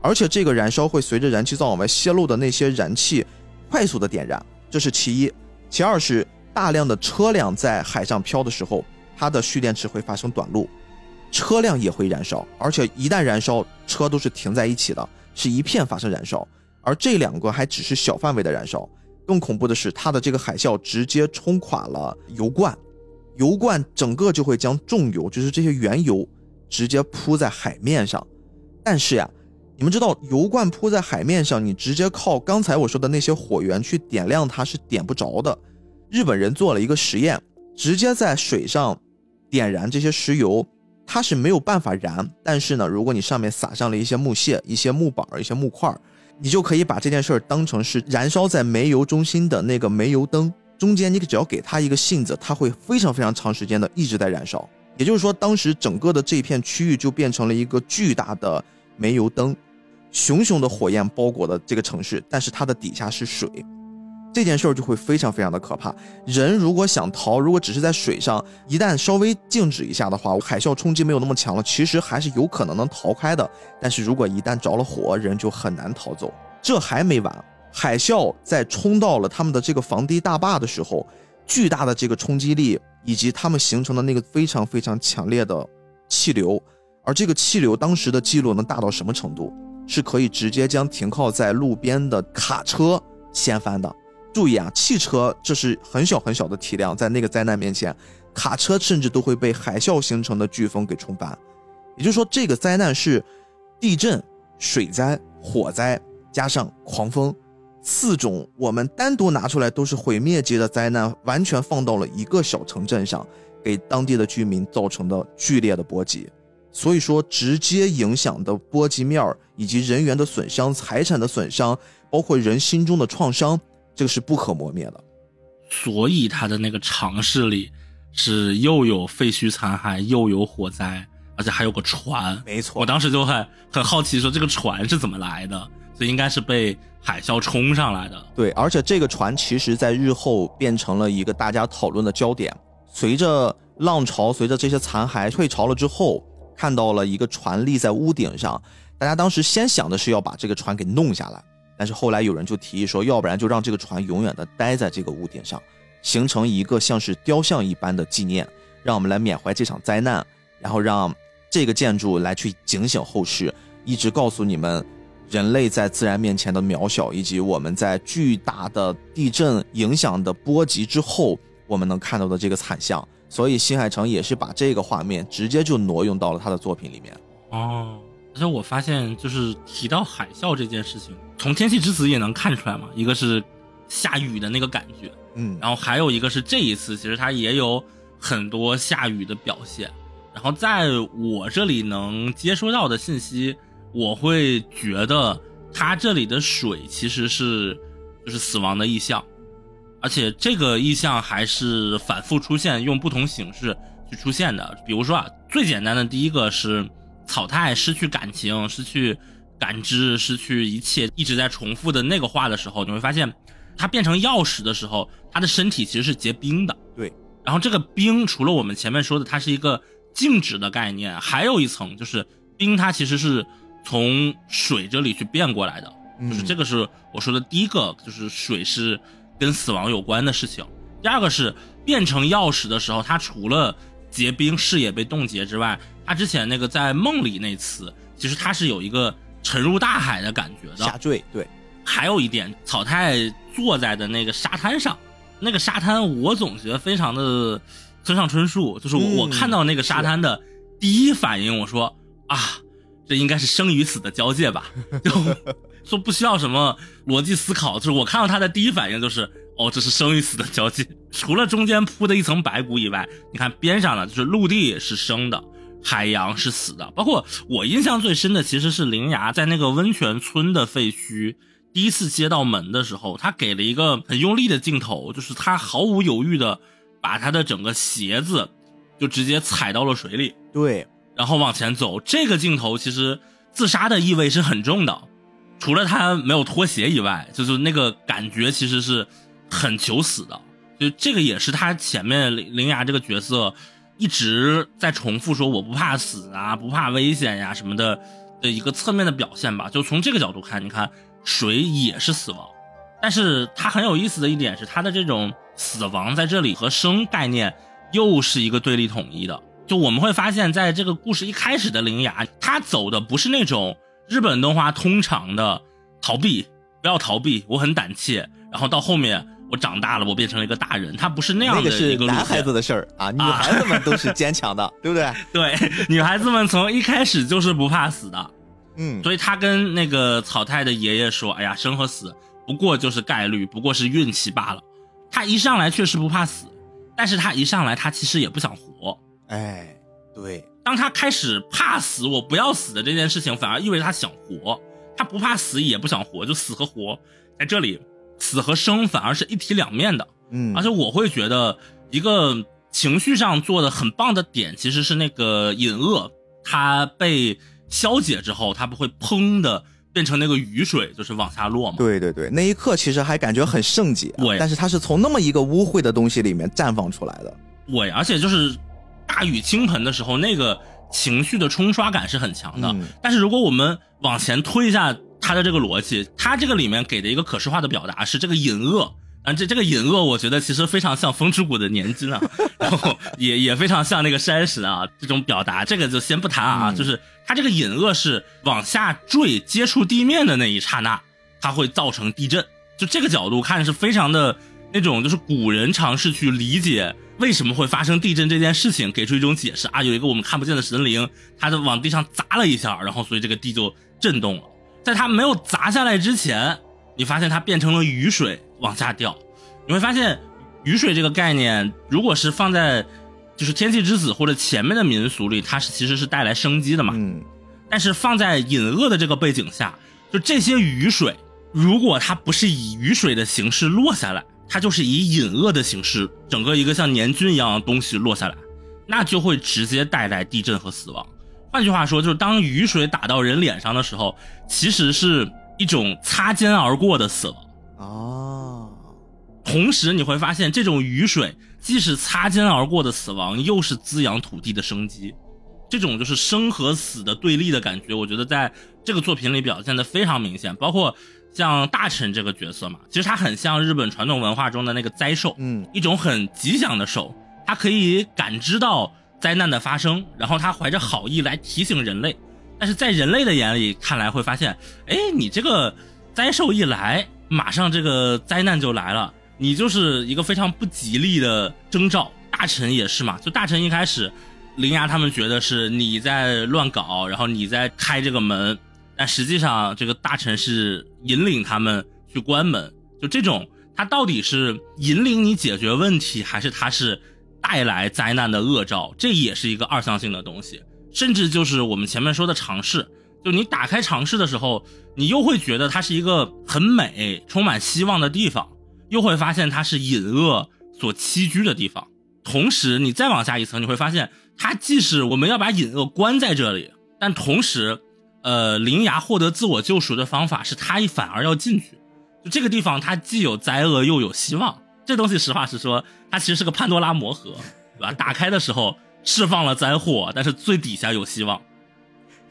而且这个燃烧会随着燃气灶往外泄露的那些燃气快速的点燃，这是其一。其二是大量的车辆在海上漂的时候，它的蓄电池会发生短路，车辆也会燃烧，而且一旦燃烧，车都是停在一起的，是一片发生燃烧。而这两个还只是小范围的燃烧，更恐怖的是，它的这个海啸直接冲垮了油罐，油罐整个就会将重油，就是这些原油，直接铺在海面上。但是呀。你们知道油罐铺在海面上，你直接靠刚才我说的那些火源去点亮它是点不着的。日本人做了一个实验，直接在水上点燃这些石油，它是没有办法燃。但是呢，如果你上面撒上了一些木屑、一些木板、一些木块，你就可以把这件事儿当成是燃烧在煤油中心的那个煤油灯中间，你只要给它一个信子，它会非常非常长时间的一直在燃烧。也就是说，当时整个的这片区域就变成了一个巨大的煤油灯。熊熊的火焰包裹的这个城市，但是它的底下是水，这件事儿就会非常非常的可怕。人如果想逃，如果只是在水上，一旦稍微静止一下的话，海啸冲击没有那么强了，其实还是有可能能逃开的。但是如果一旦着了火，人就很难逃走。这还没完，海啸在冲到了他们的这个防堤大坝的时候，巨大的这个冲击力以及他们形成的那个非常非常强烈的气流，而这个气流当时的记录能大到什么程度？是可以直接将停靠在路边的卡车掀翻的。注意啊，汽车这是很小很小的体量，在那个灾难面前，卡车甚至都会被海啸形成的飓风给冲翻。也就是说，这个灾难是地震、水灾、火灾加上狂风四种，我们单独拿出来都是毁灭级的灾难，完全放到了一个小城镇上，给当地的居民造成的剧烈的波及。所以说，直接影响的波及面儿，以及人员的损伤、财产的损伤，包括人心中的创伤，这个是不可磨灭的。所以他的那个尝试里，是又有废墟残骸，又有火灾，而且还有个船。没错，我当时就很很好奇，说这个船是怎么来的？所以应该是被海啸冲上来的。对，而且这个船其实在日后变成了一个大家讨论的焦点。随着浪潮，随着这些残骸退潮了之后。看到了一个船立在屋顶上，大家当时先想的是要把这个船给弄下来，但是后来有人就提议说，要不然就让这个船永远的待在这个屋顶上，形成一个像是雕像一般的纪念，让我们来缅怀这场灾难，然后让这个建筑来去警醒后世，一直告诉你们人类在自然面前的渺小，以及我们在巨大的地震影响的波及之后，我们能看到的这个惨象。所以新海诚也是把这个画面直接就挪用到了他的作品里面。哦，而且我发现就是提到海啸这件事情，从《天气之子》也能看出来嘛。一个是下雨的那个感觉，嗯，然后还有一个是这一次其实它也有很多下雨的表现。然后在我这里能接收到的信息，我会觉得它这里的水其实是就是死亡的意象。而且这个意象还是反复出现，用不同形式去出现的。比如说啊，最简单的第一个是草太失去感情、失去感知、失去一切，一直在重复的那个话的时候，你会发现，它变成钥匙的时候，它的身体其实是结冰的。对。然后这个冰，除了我们前面说的它是一个静止的概念，还有一层就是冰，它其实是从水这里去变过来的。就是这个是我说的第一个，就是水是。跟死亡有关的事情。第二个是变成钥匙的时候，它除了结冰、视野被冻结之外，它之前那个在梦里那次，其实它是有一个沉入大海的感觉的。下坠，对，还有一点，草太坐在的那个沙滩上，那个沙滩我总觉得非常的村上春树，就是我、看到那个沙滩的第一反应，我说啊，这应该是生与死的交界吧，(laughs) 就说不需要什么逻辑思考，就是我看到他的第一反应就是。哦，这是生与死的交界。(laughs) 除了中间铺的一层白骨以外，你看边上呢，就是陆地是生的，海洋是死的。包括我印象最深的，其实是铃芽在那个温泉村的废墟第一次接到门的时候，他给了一个很用力的镜头，就是他毫无犹豫的把他的整个鞋子就直接踩到了水里，对，然后往前走。这个镜头其实自杀的意味是很重的，除了他没有脱鞋以外，就是那个感觉其实是很求死的。就这个也是他前面铃铃芽这个角色一直在重复说我不怕死啊，不怕危险呀、什么的的一个侧面的表现吧。就从这个角度看，你看水也是死亡，但是它很有意思的一点是，它的这种死亡在这里和生概念又是一个对立统一的。就我们会发现，在这个故事一开始的铃芽，他走的不是那种日本动画通常的逃避，不要逃避，我很胆怯，然后到后面我长大了，我变成了一个大人，他不是那样的一个。男孩子的事儿啊，女孩子们都是坚强的，对不对？(laughs) 对，女孩子们从一开始就是不怕死的，嗯，所以他跟那个草太的爷爷说：“哎呀，生和死不过就是概率，不过是运气罢了。”他一上来确实不怕死，但是他一上来他其实也不想活。哎，对，当他开始怕死，我不要死的这件事情，反而意味着他想活。他不怕死，也不想活，就死和活在这里，死和生反而是一体两面的。嗯，而且我会觉得一个情绪上做的很棒的点，其实是那个隐恶，它被消解之后，它不会砰的变成那个雨水，就是往下落嘛。对对对，那一刻其实还感觉很圣洁啊，对但是它是从那么一个污秽的东西里面绽放出来的。对，而且就是大雨倾盆的时候，那个情绪的冲刷感是很强的。嗯但是如果我们往前推一下它的这个逻辑，他这个里面给的一个可视化的表达是这个隐恶。啊，这这个隐恶，我觉得其实非常像风之谷的年金啊，(laughs) 然后也也非常像那个山石啊，这种表达，这个就先不谈啊，嗯。就是它这个隐恶是往下坠接触地面的那一刹那，它会造成地震，就这个角度看是非常的那种，就是古人尝试去理解为什么会发生地震这件事情，给出一种解释。啊，有一个我们看不见的神灵，它就往地上砸了一下，然后所以这个地就震动了，在它没有砸下来之前，你发现它变成了雨水往下掉，你会发现雨水这个概念，如果是放在就是天气之子或者前面的民俗里，它是其实是带来生机的嘛。嗯，但是放在隐恶的这个背景下，就这些雨水，如果它不是以雨水的形式落下来，它就是以隐恶的形式，整个一个像年菌一样的东西落下来，那就会直接带来地震和死亡。换句话说，就是当雨水打到人脸上的时候，其实是一种擦肩而过的死亡。哦，同时你会发现，这种雨水既是擦肩而过的死亡，又是滋养土地的生机。这种就是生和死的对立的感觉，我觉得在这个作品里表现的非常明显。包括像大臣这个角色嘛，其实他很像日本传统文化中的那个灾兽，嗯，一种很吉祥的兽，它可以感知到灾难的发生，然后他怀着好意来提醒人类。但是在人类的眼里看来，会发现，哎，你这个灾兽一来，马上这个灾难就来了，你就是一个非常不吉利的征兆。大臣也是嘛，就大臣一开始，铃芽他们觉得是你在乱搞，然后你在开这个门，但实际上这个大臣是引领他们去关门，就这种，他到底是引领你解决问题，还是他是带来灾难的恶兆？这也是一个二向性的东西，甚至就是我们前面说的尝试，就你打开尝试的时候，你又会觉得它是一个很美、充满希望的地方，又会发现它是隐恶所栖居的地方。同时，你再往下一层，你会发现它既是我们要把隐恶关在这里，但同时，呃，灵芽获得自我救赎的方法是它反而要进去。就这个地方，它既有灾厄又有希望。这东西实话实说，它其实是个潘多拉魔盒，对吧？打开的时候释放了灾祸，但是最底下有希望。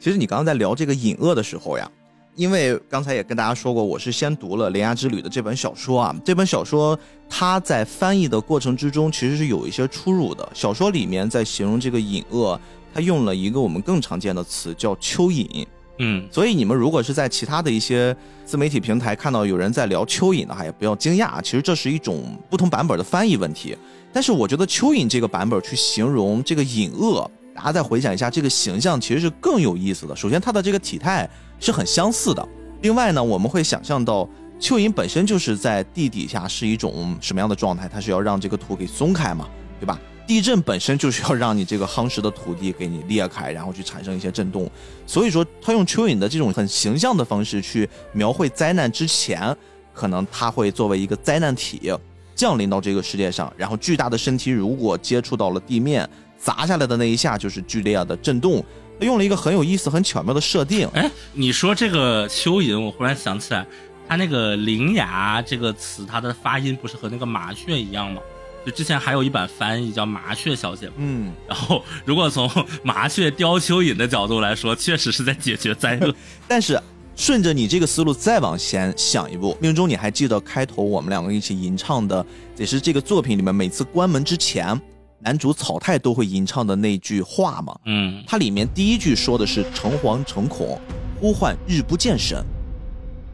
其实你刚刚在聊这个隐恶的时候呀，因为刚才也跟大家说过，我是先读了《铃芽之旅》的这本小说啊。这本小说它在翻译的过程之中，其实是有一些出入的。小说里面在形容这个隐恶，它用了一个我们更常见的词，叫蚯蚓。嗯，所以你们如果是在其他的一些自媒体平台看到有人在聊蚯蚓的话，也不要惊讶，其实这是一种不同版本的翻译问题。但是我觉得蚯蚓这个版本去形容这个隐恶，大家再回想一下这个形象，其实是更有意思的。首先，它的这个体态是很相似的。另外呢，我们会想象到蚯蚓本身就是在地底下是一种什么样的状态，它是要让这个土给松开嘛，对吧？地震本身就是要让你这个夯实的土地给你裂开，然后去产生一些震动。所以说，他用蚯蚓的这种很形象的方式去描绘灾难之前，可能它会作为一个灾难体降临到这个世界上，然后巨大的身体如果接触到了地面，砸下来的那一下就是剧烈的震动。用了一个很有意思、很巧妙的设定。哎，你说这个蚯蚓，我忽然想起来，它那个铃芽这个词，它的发音不是和那个麻雀一样吗？就之前还有一版翻译叫麻雀小姐，嗯，然后如果从麻雀叼蚯蚓的角度来说，确实是在解决灾厄。(laughs) 但是顺着你这个思路再往前想一步，命中你还记得开头我们两个一起吟唱的，也是这个作品里面每次关门之前，男主草太都会吟唱的那句话吗？嗯，它里面第一句说的是“诚惶诚恐，呼唤日不见神”。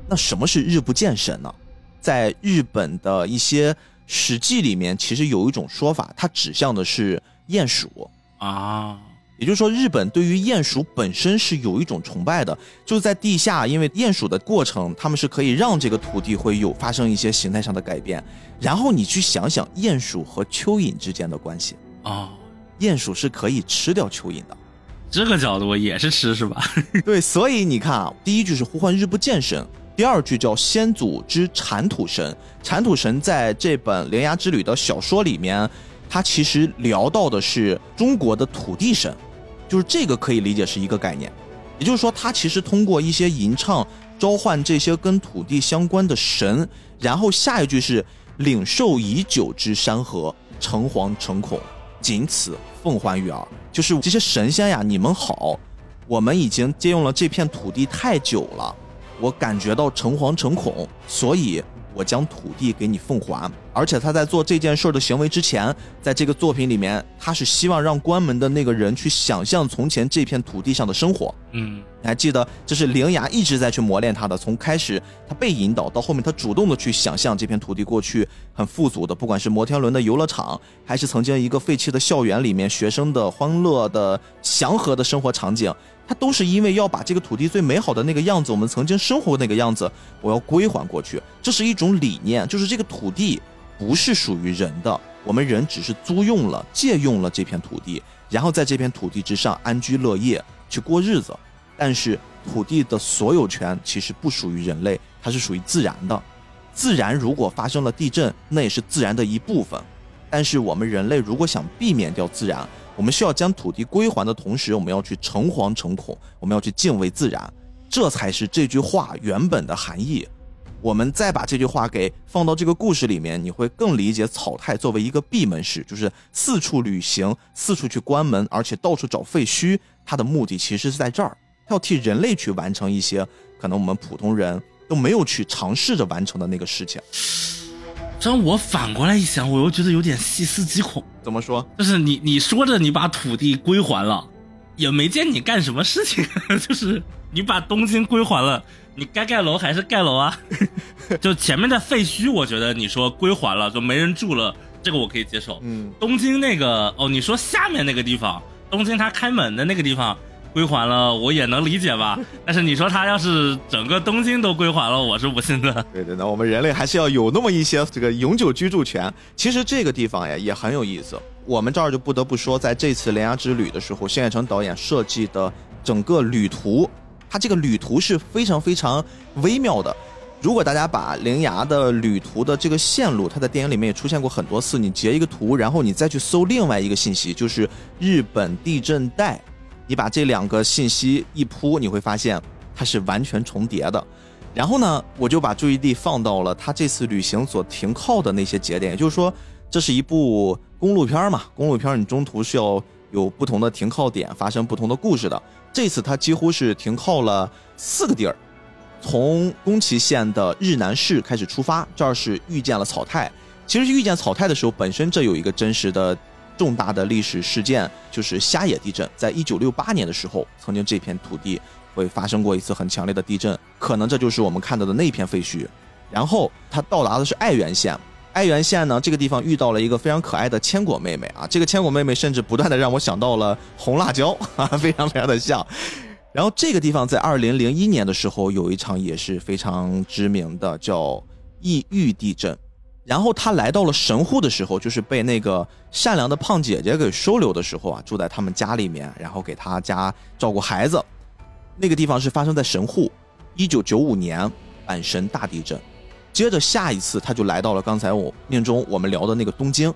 那什么是日不见神呢？在日本的一些史记里面，其实有一种说法，它指向的是鼹鼠。啊，也就是说，日本对于鼹鼠本身是有一种崇拜的，就是在地下，因为鼹鼠的过程，他们是可以让这个土地会有发生一些形态上的改变。然后你去想想鼹鼠和蚯蚓之间的关系，哦，鼹鼠是可以吃掉蚯蚓的。这个角度也是吃是吧？(laughs) 对，所以你看啊，第一句是呼唤日不见神，第二句叫先祖之铲土神。铲土神在这本《铃芽之旅》的小说里面，它其实聊到的是中国的土地神，就是这个可以理解是一个概念。也就是说，他其实通过一些吟唱召唤这些跟土地相关的神，然后下一句是领受已久之山河，诚惶诚恐，仅此奉还于耳。就是这些神仙呀，你们好，我们已经借用了这片土地太久了，我感觉到诚惶诚恐，所以我将土地给你奉还。而且他在做这件事儿的行为之前，在这个作品里面，他是希望让关门的那个人去想象从前这片土地上的生活。嗯，你还记得，这是铃芽一直在去磨练他的，从开始他被引导到后面他主动的去想象这片土地过去很富足的，不管是摩天轮的游乐场，还是曾经一个废弃的校园里面学生的欢乐的祥和的生活场景，它都是因为要把这个土地最美好的那个样子，我们曾经生活那个样子，我要归还过去。这是一种理念，就是这个土地不是属于人的，我们人只是租用了、借用了这片土地，然后在这片土地之上安居乐业去过日子。但是土地的所有权其实不属于人类，它是属于自然的。自然如果发生了地震，那也是自然的一部分。但是我们人类如果想避免掉自然，我们需要将土地归还的同时，我们要去诚惶诚恐，我们要去敬畏自然，这才是这句话原本的含义。我们再把这句话给放到这个故事里面，你会更理解草太作为一个闭门式，就是四处旅行、四处去关门，而且到处找废墟。他的目的其实是在这儿，他要替人类去完成一些可能我们普通人都没有去尝试着完成的那个事情。这样我反过来一想，我又觉得有点细思极恐。怎么说？就是你你说着你把土地归还了，也没见你干什么事情，(laughs) 就是你把东京归还了，你该盖楼还是盖楼啊？就前面的废墟，我觉得你说归还了就没人住了，这个我可以接受。嗯，东京那个哦，你说下面那个地方，东京它开门的那个地方归还了，我也能理解吧？(laughs) 但是你说他要是整个东京都归还了，我是不信的。对对，那我们人类还是要有那么一些这个永久居住权。其实这个地方呀也很有意思，我们这儿就不得不说，在这次《铃芽之旅》的时候，谢远成导演设计的整个旅途，它这个旅途是非常非常微妙的。如果大家把铃芽的旅途的这个线路，它在电影里面也出现过很多次，你截一个图，然后你再去搜另外一个信息，就是日本地震带，你把这两个信息一铺，你会发现它是完全重叠的。然后呢，我就把注意力放到了他这次旅行所停靠的那些节点，也就是说，这是一部公路片嘛，(laughs) 公路片你中途是要有不同的停靠点，发生不同的故事的。这次他几乎是停靠了四个地儿，从宫崎县的日南市开始出发，这儿是遇见了草太。其实遇见草太的时候，本身这有一个真实的重大的历史事件，就是虾野地震。在一九六八年的时候，曾经这片土地会发生过一次很强烈的地震，可能这就是我们看到的那片废墟。然后他到达的是爱媛县，爱媛县呢这个地方遇到了一个非常可爱的千果妹妹啊，这个千果妹妹甚至不断的让我想到了红辣椒啊，非常非常的像。然后这个地方在二零零一年的时候有一场也是非常知名的叫异域地震，然后他来到了神户的时候，就是被那个善良的胖姐姐给收留的时候啊，住在他们家里面，然后给他家照顾孩子。那个地方是发生在神户，一九九五年阪神大地震。接着下一次他就来到了刚才我命中我们聊的那个东京。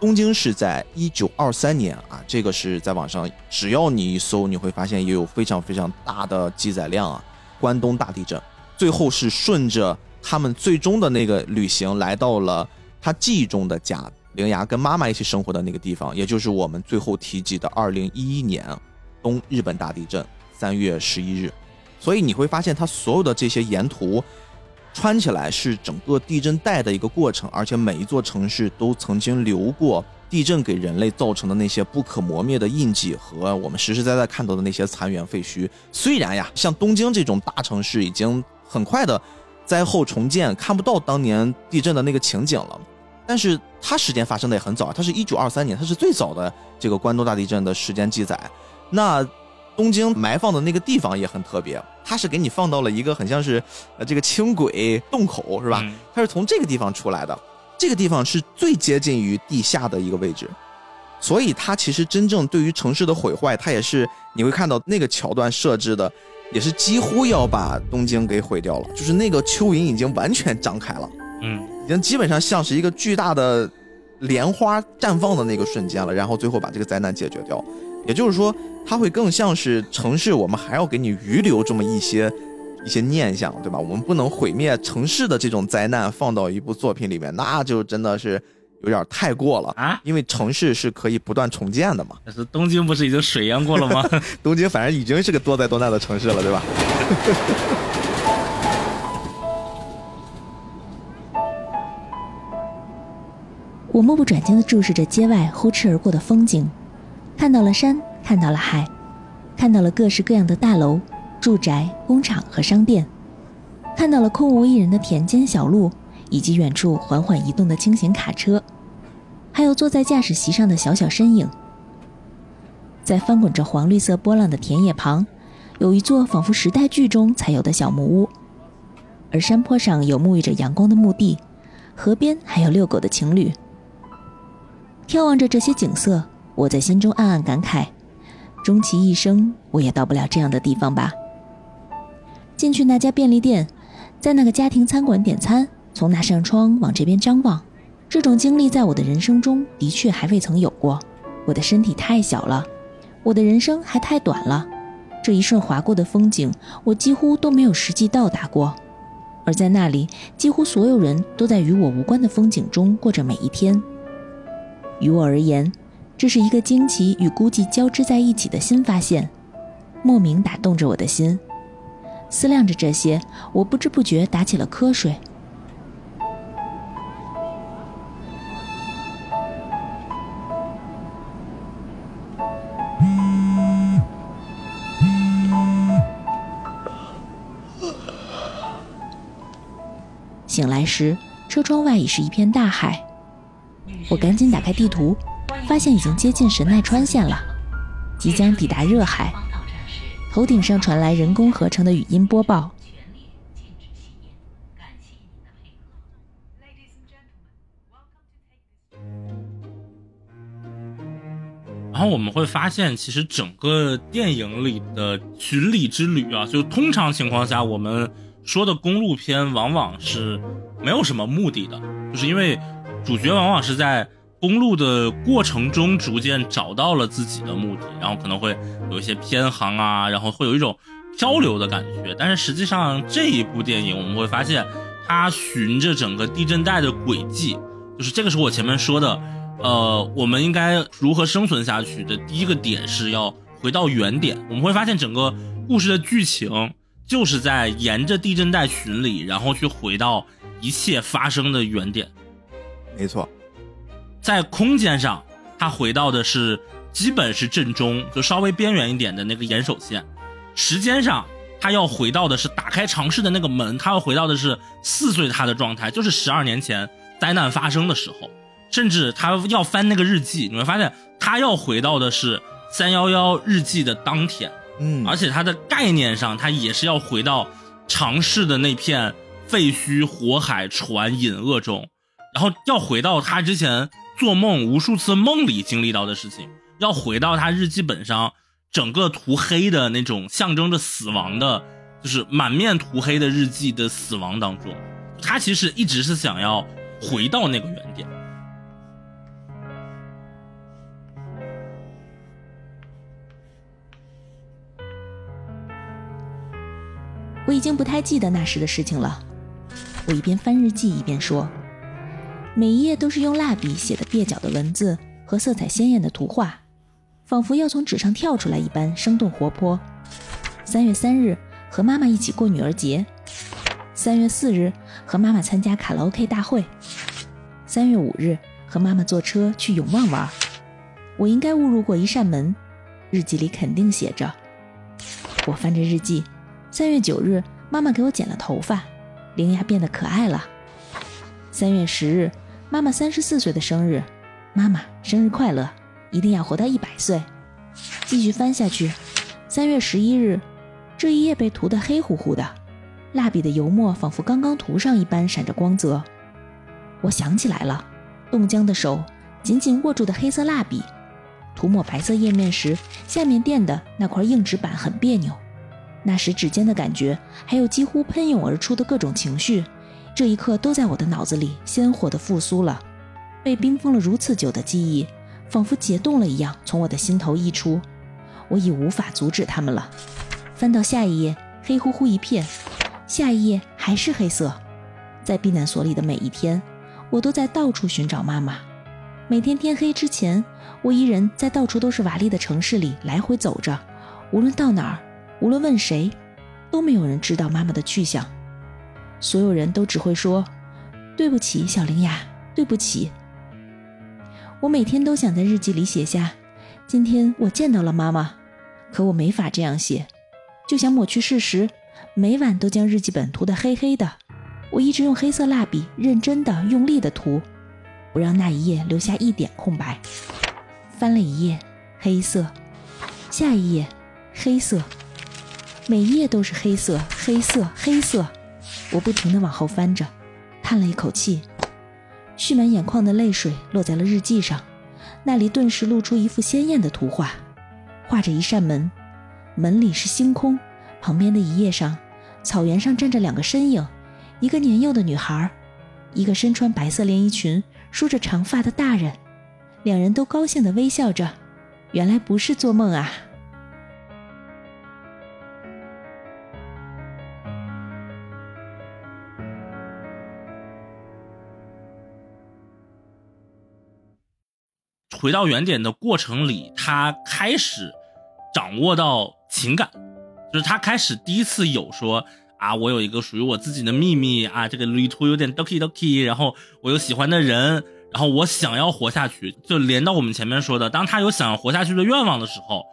东京是在一九二三年啊，这个是在网上，只要你一搜，你会发现也有非常非常大的记载量啊。关东大地震，最后是顺着他们最终的那个旅行，来到了他记忆中的家，铃芽跟妈妈一起生活的那个地方，也就是我们最后提及的二零一一年东日本大地震三月十一日。所以你会发现，他所有的这些沿途。穿起来是整个地震带的一个过程，而且每一座城市都曾经留过地震给人类造成的那些不可磨灭的印记和我们实实在在看到的那些残垣废墟。虽然呀，像东京这种大城市已经很快的灾后重建，看不到当年地震的那个情景了，但是它时间发生的也很早，它是一九二三年，它是最早的这个关东大地震的时间记载。那东京埋放的那个地方也很特别。它是给你放到了一个很像是，呃，这个轻轨洞口是吧？它是从这个地方出来的，这个地方是最接近于地下的一个位置，所以它其实真正对于城市的毁坏，它也是你会看到那个桥段设置的，也是几乎要把东京给毁掉了，就是那个蚯蚓已经完全张开了，嗯，已经基本上像是一个巨大的莲花绽放的那个瞬间了，然后最后把这个灾难解决掉。也就是说，它会更像是城市，我们还要给你余留这么一些一些念想，对吧？我们不能毁灭城市的这种灾难放到一部作品里面，那就真的是有点太过了啊！因为城市是可以不断重建的嘛。但是东京不是已经水淹过了吗？(laughs) 东京反正已经是个多灾多难的城市了，对吧？(laughs) 我目不转睛地注视着街外呼驰而过的风景。看到了山，看到了海，看到了各式各样的大楼、住宅、工厂和商店，看到了空无一人的田间小路，以及远处缓缓移动的轻型卡车，还有坐在驾驶席上的小小身影。在翻滚着黄绿色波浪的田野旁，有一座仿佛时代剧中才有的小木屋，而山坡上有沐浴着阳光的墓地，河边还有遛狗的情侣。眺望着这些景色。我在心中暗暗感慨，终其一生，我也到不了这样的地方吧。进去那家便利店，在那个家庭餐馆点餐，从那扇窗往这边张望，这种经历在我的人生中的确还未曾有过。我的身体太小了，我的人生还太短了。这一瞬划过的风景，我几乎都没有实际到达过。而在那里，几乎所有人都在与我无关的风景中过着每一天。于我而言。这是一个惊奇与孤寂交织在一起的新发现，莫名打动着我的心。思量着这些，我不知不觉打起了瞌睡。醒来时，车窗外已是一片大海。我赶紧打开地图。发现已经接近神奈川县了，即将抵达热海。头顶上传来人工合成的语音播报。然后我们会发现，其实整个电影里的巡礼之旅啊，就通常情况下我们说的公路片，往往是没有什么目的的，就是因为主角往往是在。公路的过程中，逐渐找到了自己的目的，然后可能会有一些偏航啊，然后会有一种漂流的感觉。但是实际上，这一部电影我们会发现，它循着整个地震带的轨迹，就是这个是我前面说的，呃，我们应该如何生存下去的第一个点是要回到原点。我们会发现整个故事的剧情就是在沿着地震带巡礼，然后去回到一切发生的原点。没错，在空间上，他回到的是基本是震中，就稍微边缘一点的那个岩手县。时间上，他要回到的是打开尝试的那个门，他要回到的是四岁他的状态，就是十二年前灾难发生的时候。甚至他要翻那个日记，你会发现他要回到的是三幺幺日记的当天。嗯，而且它的概念上，它也是要回到尝试的那片废墟、火海、船、隐恶中，然后要回到他之前做梦无数次梦里经历到的事情，要回到他日记本上整个涂黑的那种象征着死亡的，就是满面涂黑的日记的死亡当中，他其实一直是想要回到那个原点。我已经不太记得那时的事情了。我一边翻日记一边说：“每一页都是用蜡笔写的蹩脚的文字和色彩鲜艳的图画，仿佛要从纸上跳出来一般生动活泼。”三月三日和妈妈一起过女儿节。三月四日和妈妈参加卡拉 OK 大会。三月五日和妈妈坐车去永旺玩。我应该误入过一扇门，日记里肯定写着。我翻着日记。三月九日，妈妈给我剪了头发，灵牙变得可爱了。三月十日，妈妈三十四岁的生日，妈妈生日快乐，一定要活到一百岁。继续翻下去，三月十一日，这一页被涂得黑乎乎的，蜡笔的油墨仿佛刚刚涂上一般闪着光泽。我想起来了，冻僵的手紧紧握住的黑色蜡笔，涂抹白色页面时，下面垫的那块硬纸板很别扭。那时指尖的感觉，还有几乎喷涌而出的各种情绪，这一刻都在我的脑子里鲜活地复苏了。被冰封了如此久的记忆，仿佛解冻了一样，从我的心头溢出。我已无法阻止他们了。翻到下一页，黑乎乎一片；下一页还是黑色。在避难所里的每一天，我都在到处寻找妈妈。每天天黑之前，我一人在到处都是瓦砾的城市里来回走着，无论到哪儿。无论问谁，都没有人知道妈妈的去向。所有人都只会说：“对不起，小灵雅，对不起。”我每天都想在日记里写下：“今天我见到了妈妈。”可我没法这样写，就想抹去事实，每晚都将日记本涂得黑黑的。我一直用黑色蜡笔，认真的、用力的涂，不让那一页留下一点空白。翻了一页，黑色；下一页，黑色。每一页都是黑色，黑色，黑色。我不停地往后翻着，叹了一口气，蓄满眼眶的泪水落在了日记上，那里顿时露出一幅鲜艳的图画，画着一扇门，门里是星空，旁边的一页上，草原上站着两个身影，一个年幼的女孩，一个身穿白色连衣裙、梳着长发的大人，两人都高兴地微笑着，原来不是做梦啊。回到原点的过程里，他开始掌握到情感，就是他开始第一次有说啊，我有一个属于我自己的秘密啊，这个旅途有点 doki doki，然后我有喜欢的人，然后我想要活下去，就连到我们前面说的，当他有想要活下去的愿望的时候，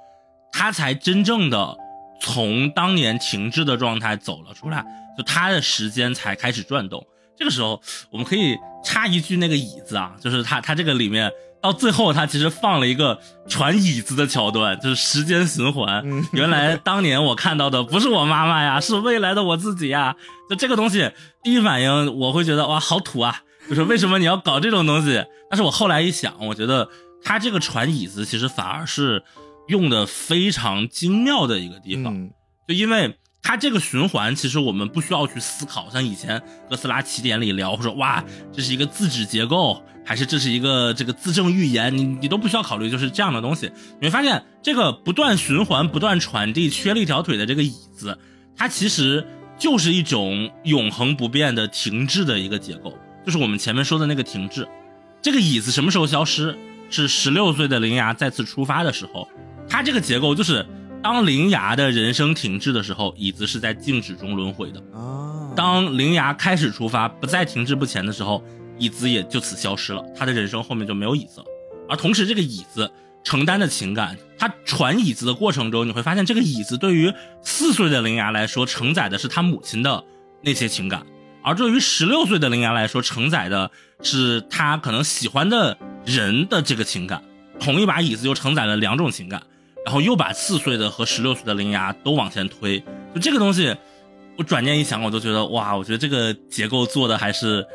他才真正的从当年停滞的状态走了出来，就他的时间才开始转动。这个时候，我们可以插一句那个椅子啊，就是他他这个里面。到最后，他其实放了一个传椅子的桥段，就是时间循环。原来当年我看到的不是我妈妈呀，是未来的我自己呀。就这个东西，第一反应我会觉得哇，好土啊！就是为什么你要搞这种东西？但是我后来一想，我觉得他这个传椅子其实反而是用的非常精妙的一个地方，就因为。它这个循环，其实我们不需要去思考，像以前哥斯拉起点里聊，说哇，这是一个自指结构，还是这是一个这个自证预言，你你都不需要考虑，就是这样的东西。你会发现，这个不断循环、不断传递、缺了一条腿的这个椅子，它其实就是一种永恒不变的停滞的一个结构，就是我们前面说的那个停滞。这个椅子什么时候消失？是十六岁的灵牙再次出发的时候，它这个结构就是。当灵牙的人生停滞的时候，椅子是在静止中轮回的；啊，当灵牙开始出发，不再停滞不前的时候，椅子也就此消失了，他的人生后面就没有椅子了。而同时，这个椅子承担的情感，他传椅子的过程中，你会发现，这个椅子对于四岁的灵牙来说，承载的是他母亲的那些情感；而对于十六岁的灵牙来说，承载的是他可能喜欢的人的这个情感。同一把椅子又承载了两种情感，然后又把四岁的和十六岁的灵牙都往前推，就这个东西，我转念一想，我就觉得哇，我觉得这个结构做的还是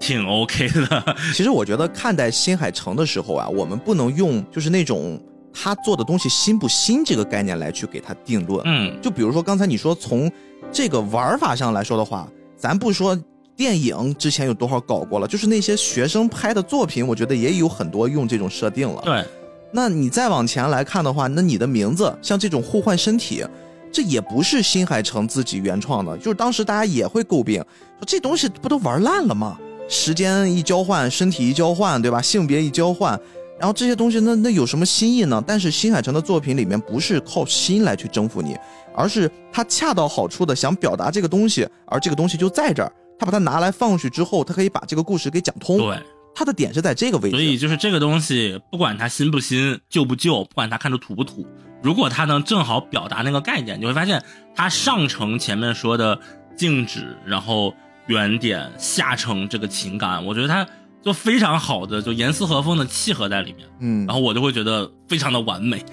挺 OK 的。(laughs) 其实我觉得看待新海诚的时候啊，我们不能用就是那种他做的东西新不新这个概念来去给他定论。嗯，就比如说刚才你说从这个玩法上来说的话，咱不说电影之前有多少搞过了，就是那些学生拍的作品，我觉得也有很多用这种设定了。对，那你再往前来看的话，那你的名字像这种互换身体，这也不是新海诚自己原创的，就是当时大家也会诟病，说这东西不都玩烂了吗？时间一交换，身体一交换，对吧？性别一交换，然后这些东西那那有什么新意呢？但是新海诚的作品里面不是靠心来去征服你，而是他恰到好处的想表达这个东西，而这个东西就在这儿，他把它拿来放上去之后，他可以把这个故事给讲通。对，他的点是在这个位置。所以就是这个东西，不管它新不新、旧不旧，不管它看着土不土，如果它能正好表达那个概念，你会发现它上乘前面说的静止，然后原点，下乘这个情感，我觉得它就非常好的就严丝合缝的契合在里面，嗯然，后我就会觉得非常的完美。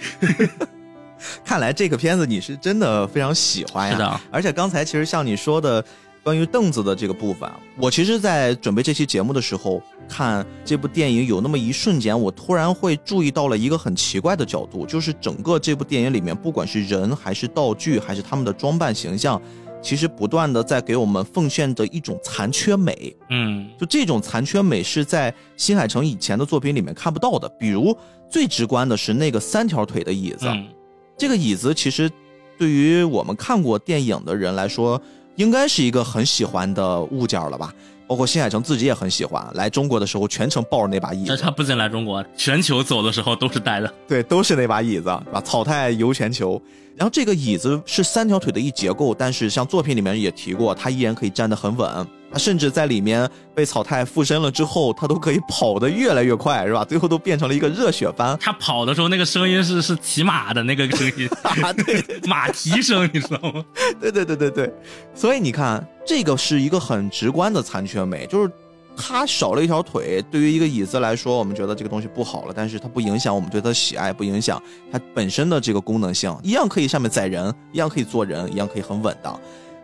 (laughs) 看来这个片子你是真的非常喜欢呀。是的，而且刚才其实像你说的，关于凳子的这个部分，啊我其实，在准备这期节目的时候，看这部电影有那么一瞬间，我突然会注意到了一个很奇怪的角度，就是整个这部电影里面，不管是人还是道具，还是他们的装扮形象，其实不断的在给我们奉献着一种残缺美。嗯就这种残缺美是在新海诚以前的作品里面看不到的，比如最直观的是那个三条腿的椅子。嗯，这个椅子其实对于我们看过电影的人来说，应该是一个很喜欢的物件了吧？包括新海诚自己也很喜欢，来中国的时候全程抱着那把椅子，那他不仅来中国，全球走的时候都是带的。对，都是那把椅子，是吧？草太游全球。然后这个椅子是三条腿的一结构，但是像作品里面也提过，它依然可以站得很稳。它甚至在里面被草太附身了之后，它都可以跑得越来越快，是吧？最后都变成了一个热血番。(laughs) 他跑的时候那个声音是是骑马的那个声音，(laughs) 啊，对对马蹄声，你知道吗？对对对对 (laughs) 对，所以你看，这个是一个很直观的残缺美，就是它少了一条腿，对于一个椅子来说，我们觉得这个东西不好了，但是它不影响我们对它的喜爱，不影响它本身的这个功能性，一样可以上面载人，一样可以坐人，一样可以很稳当。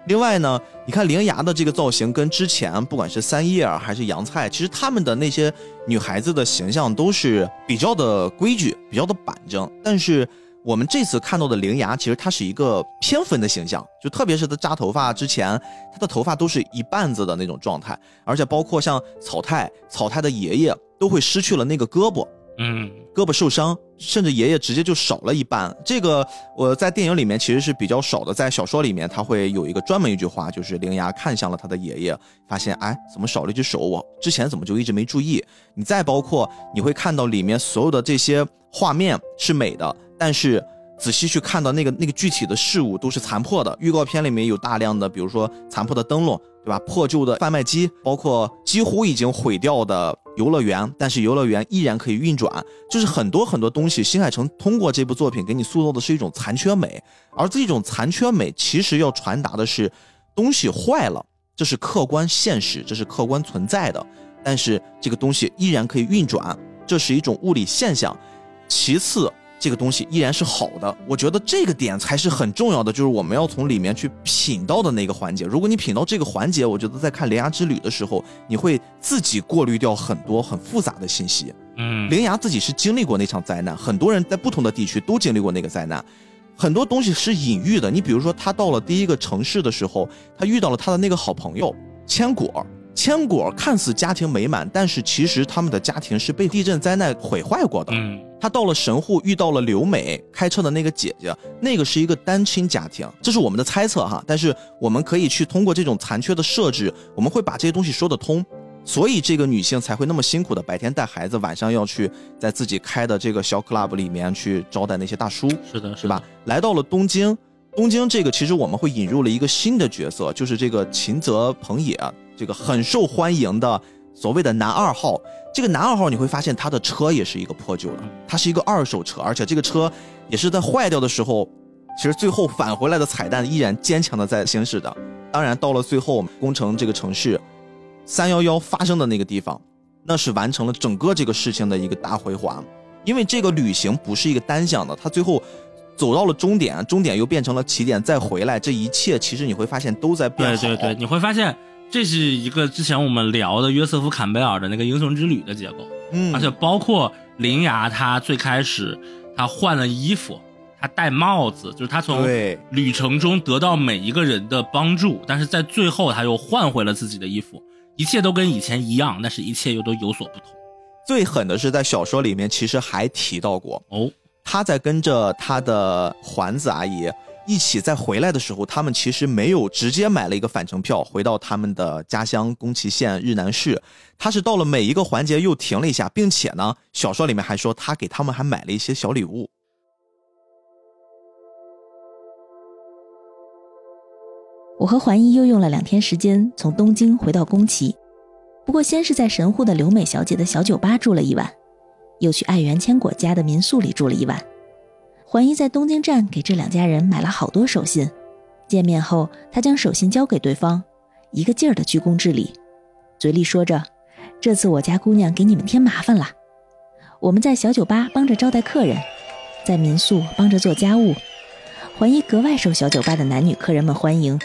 另外呢，你看铃芽的这个造型跟之前不管是三叶还是洋菜，其实他们的那些女孩子的形象都是比较的规矩，比较的板正。但是我们这次看到的灵牙，其实她是一个偏分的形象，就特别是他扎头发之前，他的头发都是一半子的那种状态，而且包括像草太，草太的爷爷都会失去了那个胳膊，嗯，胳膊受伤，甚至爷爷直接就少了一半。这个我在电影里面其实是比较少的，在小说里面他会有一个专门一句话，就是铃芽看向了他的爷爷，发现哎怎么少了一只手，我之前怎么就一直没注意？你再包括你会看到里面所有的这些画面是美的，但是。仔细去看到那个那个具体的事物都是残破的。预告片里面有大量的，比如说残破的灯笼，对吧？破旧的贩卖机，包括几乎已经毁掉的游乐园，但是游乐园依然可以运转，就是很多很多东西。新海诚通过这部作品给你塑造的是一种残缺美，而这种残缺美其实要传达的是，东西坏了，这是客观现实，这是客观存在的，但是这个东西依然可以运转，这是一种物理现象。其次。这个东西依然是好的，我觉得这个点才是很重要的，就是我们要从里面去品到的那个环节。如果你品到这个环节，我觉得在看《铃芽之旅》的时候，你会自己过滤掉很多很复杂的信息。嗯，铃芽自己是经历过那场灾难，很多人在不同的地区都经历过那个灾难，很多东西是隐喻的。你比如说，他到了第一个城市的时候，他遇到了他的那个好朋友千果。千果看似家庭美满，但是其实他们的家庭是被地震灾难毁坏过的。嗯，他到了神户，遇到了刘美开车的那个姐姐，那个是一个单亲家庭，这是我们的猜测哈。但是我们可以去通过这种残缺的设置，我们会把这些东西说得通。所以这个女性才会那么辛苦的白天带孩子，晚上要去在自己开的这个小 club 里面去招待那些大叔，是的，是吧？？来到了东京，东京这个其实我们会引入了一个新的角色，就是这个秦泽朋也，这个很受欢迎的所谓的男二号。这个男二号你会发现他的车也是一个破旧的，它是一个二手车，而且这个车也是在坏掉的时候，其实最后返回来的彩蛋依然坚强的在行驶的。当然，到了最后宫城这个城市，三幺幺发生的那个地方，那是完成了整个这个事情的一个大回环。因为这个旅行不是一个单向的，它最后走到了终点，终点又变成了起点，再回来，这一切其实你会发现都在变好。对对对，你会发现这是一个之前我们聊的约瑟夫坎贝尔的那个英雄之旅的结构，嗯，而且包括灵牙，他最开始他换了衣服，他戴帽子，就是他从旅程中得到每一个人的帮助，但是在最后他又换回了自己的衣服，一切都跟以前一样，但是一切又都有所不同。最狠的是在小说里面其实还提到过，哦，他在跟着他的环子阿姨一起在回来的时候，他们其实没有直接买了一个返程票回到他们的家乡宫崎县日南市，他是到了每一个环节又停了一下，并且呢，小说里面还说他给他们还买了一些小礼物。我和环一又用了两天时间从东京回到宫崎，不过先是在神户的留美小姐的小酒吧住了一晚，又去爱媛千果家的民宿里住了一晚。环一在东京站给这两家人买了好多手信，见面后他将手信交给对方，一个劲儿的鞠躬致礼，嘴里说着：“这次我家姑娘给你们添麻烦了。”我们在小酒吧帮着招待客人，在民宿帮着做家务，环一格外受小酒吧的男女客人们欢迎。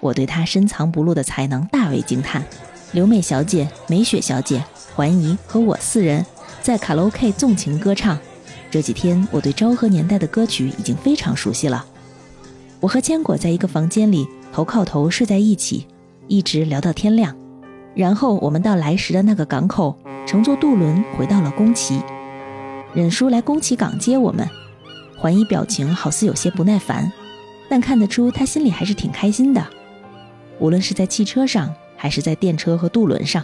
我对她深藏不露的才能大为惊叹。刘美小姐、美雪小姐、环怡和我四人在卡拉 OK 纵情歌唱。这几天我对昭和年代的歌曲已经非常熟悉了。我和千果在一个房间里头靠头睡在一起，一直聊到天亮。然后我们到来时的那个港口，乘坐渡轮回到了宫崎。忍叔来宫崎港接我们，环怡表情好似有些不耐烦，但看得出他心里还是挺开心的。无论是在汽车上，还是在电车和渡轮上，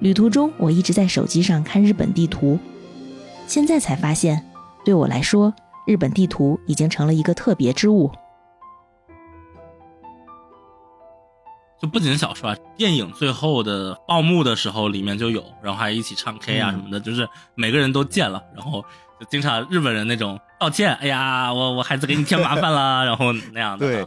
旅途中我一直在手机上看日本地图。现在才发现，对我来说，日本地图已经成了一个特别之物。就不仅小说啊，电影最后的报幕的时候里面就有，然后还一起唱 K 啊嗯什么的，就是每个人都见了，然后就经常日本人那种道歉，哎呀，我我孩子给你添麻烦了，然后那样的。对，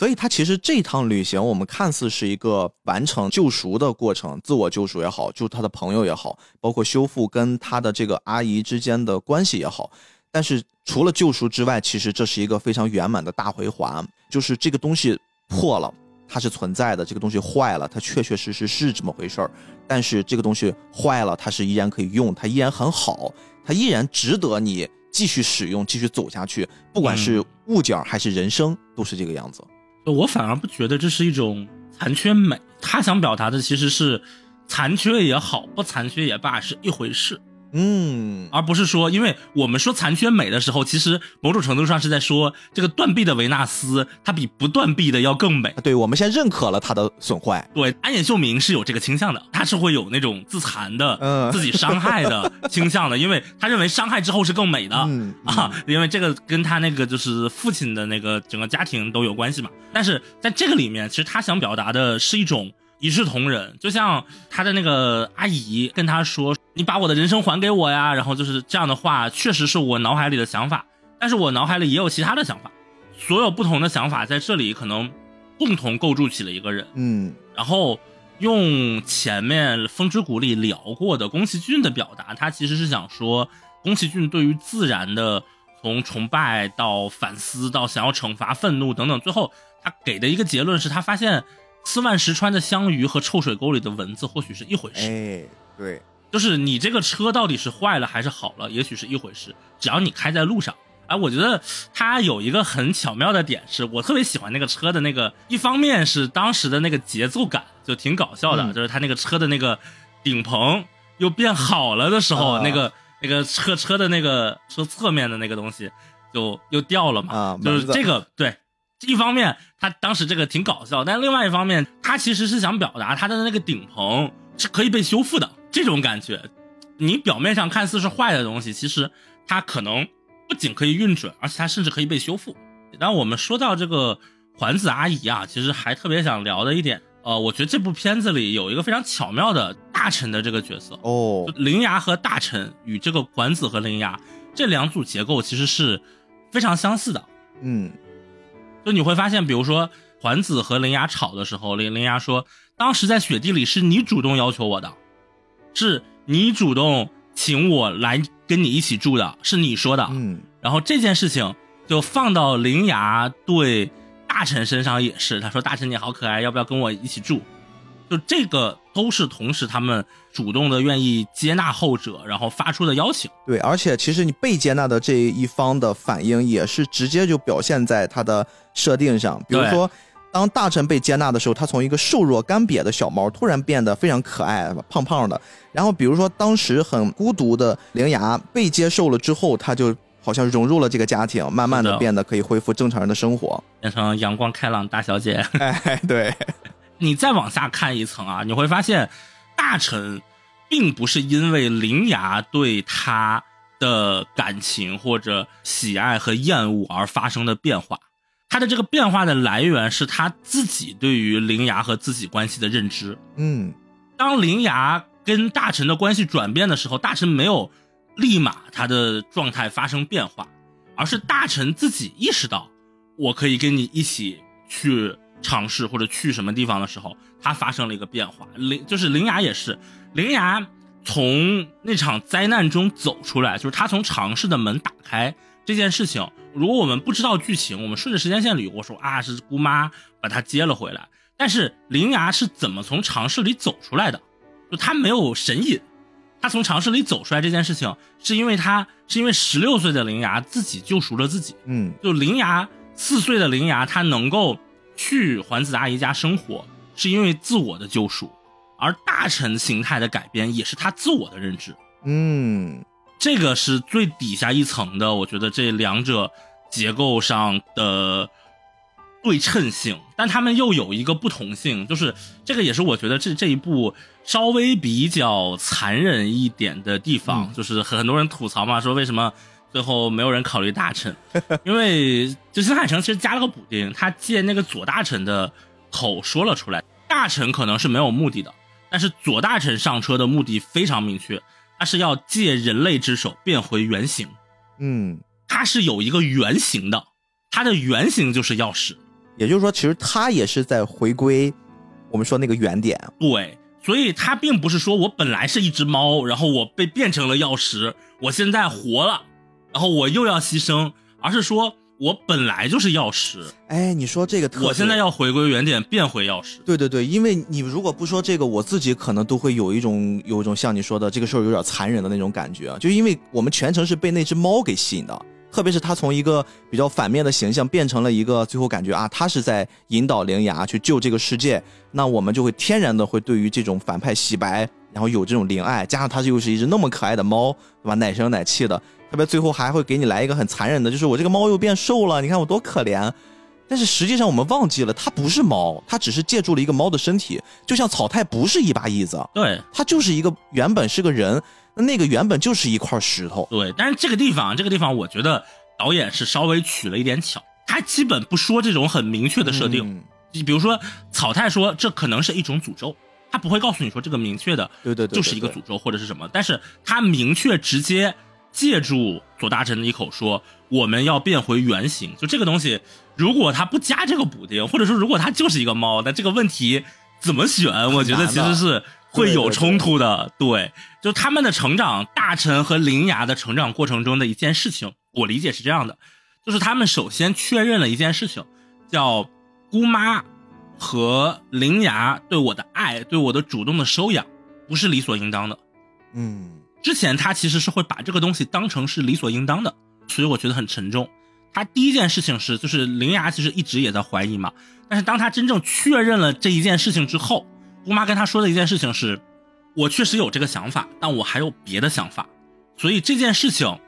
所以他其实这趟旅行，我们看似是一个完成救赎的过程，自我救赎也好，救他的朋友也好，包括修复跟他的这个阿姨之间的关系也好，但是除了救赎之外，其实这是一个非常圆满的大回环，就是这个东西破了。它是存在的，这个东西坏了，它确确实实是这么回事儿。但是这个东西坏了，它是依然可以用，它依然很好，它依然值得你继续使用，继续走下去。不管是物件还是人生，都是这个样子。我反而不觉得这是一种残缺美，他想表达的其实是残缺也好，不残缺也罢是一回事，嗯，而不是说，因为我们说残缺美的时候，其实某种程度上是在说这个断臂的维纳斯，它比不断臂的要更美。对，我们先认可了它的损坏。对，安野秀明是有这个倾向的，他是会有那种自残的、嗯自己伤害的 (laughs) 倾向的，因为他认为伤害之后是更美的。嗯啊，因为这个跟他那个就是父亲的那个整个家庭都有关系嘛。但是在这个里面，其实他想表达的是一种一视同仁，就像他的那个阿姨跟他说：“你把我的人生还给我呀。”然后就是这样的话，确实是我脑海里的想法，但是我脑海里也有其他的想法，所有不同的想法在这里可能共同构筑起了一个人。嗯然后用前面《风之谷》里聊过的宫崎骏的表达，他其实是想说，宫崎骏对于自然的从崇拜到反思到想要惩罚愤怒等等，最后他给的一个结论是他发现四万石川的香鱼和臭水沟里的蚊子或许是一回事，哎，对，就是你这个车到底是坏了还是好了，也许是一回事，只要你开在路上。哎，我觉得它有一个很巧妙的点，是我特别喜欢那个车的那个，一方面是当时的那个节奏感就挺搞笑的，嗯就是它那个车的那个顶棚又变好了的时候，啊那个那个车车的那个车侧面的那个东西就又掉了嘛，啊就是这个对。一方面，他当时这个挺搞笑，但另外一方面，他其实是想表达他的那个顶棚是可以被修复的这种感觉。你表面上看似是坏的东西，其实它可能不仅可以运转，而且它甚至可以被修复。然后我们说到这个环子阿姨啊，其实还特别想聊的一点，呃，我觉得这部片子里有一个非常巧妙的大臣的这个角色，哦就，铃芽和大臣与这个环子和铃芽这两组结构其实是非常相似的。嗯就你会发现，比如说环子和铃芽吵的时候，铃铃芽说，当时在雪地里是你主动要求我的，是你主动请我来跟你一起住的，是你说的。嗯然后这件事情就放到灵牙对大臣身上也是，他说大臣你好可爱，要不要跟我一起住？就这个都是同时他们主动的愿意接纳后者，然后发出的邀请。对，而且其实你被接纳的这一方的反应也是直接就表现在他的设定上，比如说。当大臣被接纳的时候，他从一个瘦弱干瘪的小猫突然变得非常可爱，胖胖的。然后，比如说当时很孤独的铃芽被接受了之后，他就好像融入了这个家庭，慢慢的的变得可以恢复正常人的生活。变成阳光开朗大小姐。(laughs) 哎，对，(laughs) 你再往下看一层啊，你会发现，大臣并不是因为铃芽对他的感情或者喜爱和厌恶而发生的变化，他的这个变化的来源是他自己对于灵芽和自己关系的认知。嗯当灵芽跟大臣的关系转变的时候，大臣没有立马他的状态发生变化，而是大臣自己意识到，我可以跟你一起去尝试或者去什么地方的时候，他发生了一个变化。灵就是灵芽也是，灵芽从那场灾难中走出来，就是他从尝试的门打开这件事情。如果我们不知道剧情，我们顺着时间线捋过，说啊是姑妈把他接了回来。但是铃芽是怎么从尝试里走出来的？就他没有神隐，他从尝试里走出来这件事情，是因为他是因为十六岁的铃芽自己救赎了自己。嗯就铃芽四岁的铃芽，他能够去环子阿姨家生活，是因为自我的救赎，而大臣形态的改变也是他自我的认知。嗯这个是最底下一层的，我觉得这两者结构上的对称性，但他们又有一个不同性，就是这个也是我觉得这这一部稍微比较残忍一点的地方，就是很很多人吐槽嘛，说为什么最后没有人考虑大臣，(laughs) 因为就新海诚其实加了个补丁，他借那个左大臣的口说了出来，大臣可能是没有目的的，但是左大臣上车的目的非常明确。他是要借人类之手变回原形，嗯，他是有一个原型的，他的原型就是钥匙。也就是说，其实他也是在回归我们说那个原点。对，所以他并不是说我本来是一只猫，然后我被变成了钥匙，我现在活了，然后我又要牺牲，而是说我本来就是药师，哎，你说这个特，我现在要回归原点，变回药师。对对对，因为你如果不说这个，我自己可能都会有一种有一种像你说的这个事儿有点残忍的那种感觉，就因为我们全程是被那只猫给吸引的，特别是它从一个比较反面的形象变成了一个最后感觉啊，它是在引导灵芽去救这个世界，那我们就会天然的会对于这种反派洗白，然后有这种怜爱，加上它又是一只那么可爱的猫，对吧？奶声奶气的，特别最后还会给你来一个很残忍的，就是我这个猫又变瘦了，你看我多可怜。但是实际上我们忘记了，它不是猫，它只是借助了一个猫的身体，就像草太不是一把椅子，对它就是一个原本是个人，那那个原本就是一块石头。对，但是这个地方，这个地方，我觉得导演是稍微取了一点巧，他基本不说这种很明确的设定。嗯你比如说草太说这可能是一种诅咒，他不会告诉你说这个明确的对对对对就是一个诅咒或者是什么，但是他明确直接借助左大臣的一口说我们要变回原形，就这个东西，如果他不加这个补丁，或者说如果他就是一个猫，那这个问题怎么选？我觉得其实是会有冲突的。对，就他们的成长，大臣和灵牙的成长过程中的一件事情，我理解是这样的，就是他们首先确认了一件事情，叫姑妈和灵芽对我的爱，对我的主动的收养，不是理所应当的。嗯之前他其实是会把这个东西当成是理所应当的，所以我觉得很沉重。他第一件事情是，就是灵芽其实一直也在怀疑嘛，但是当他真正确认了这一件事情之后，姑妈跟他说的一件事情是，我确实有这个想法，但我还有别的想法，所以这件事情，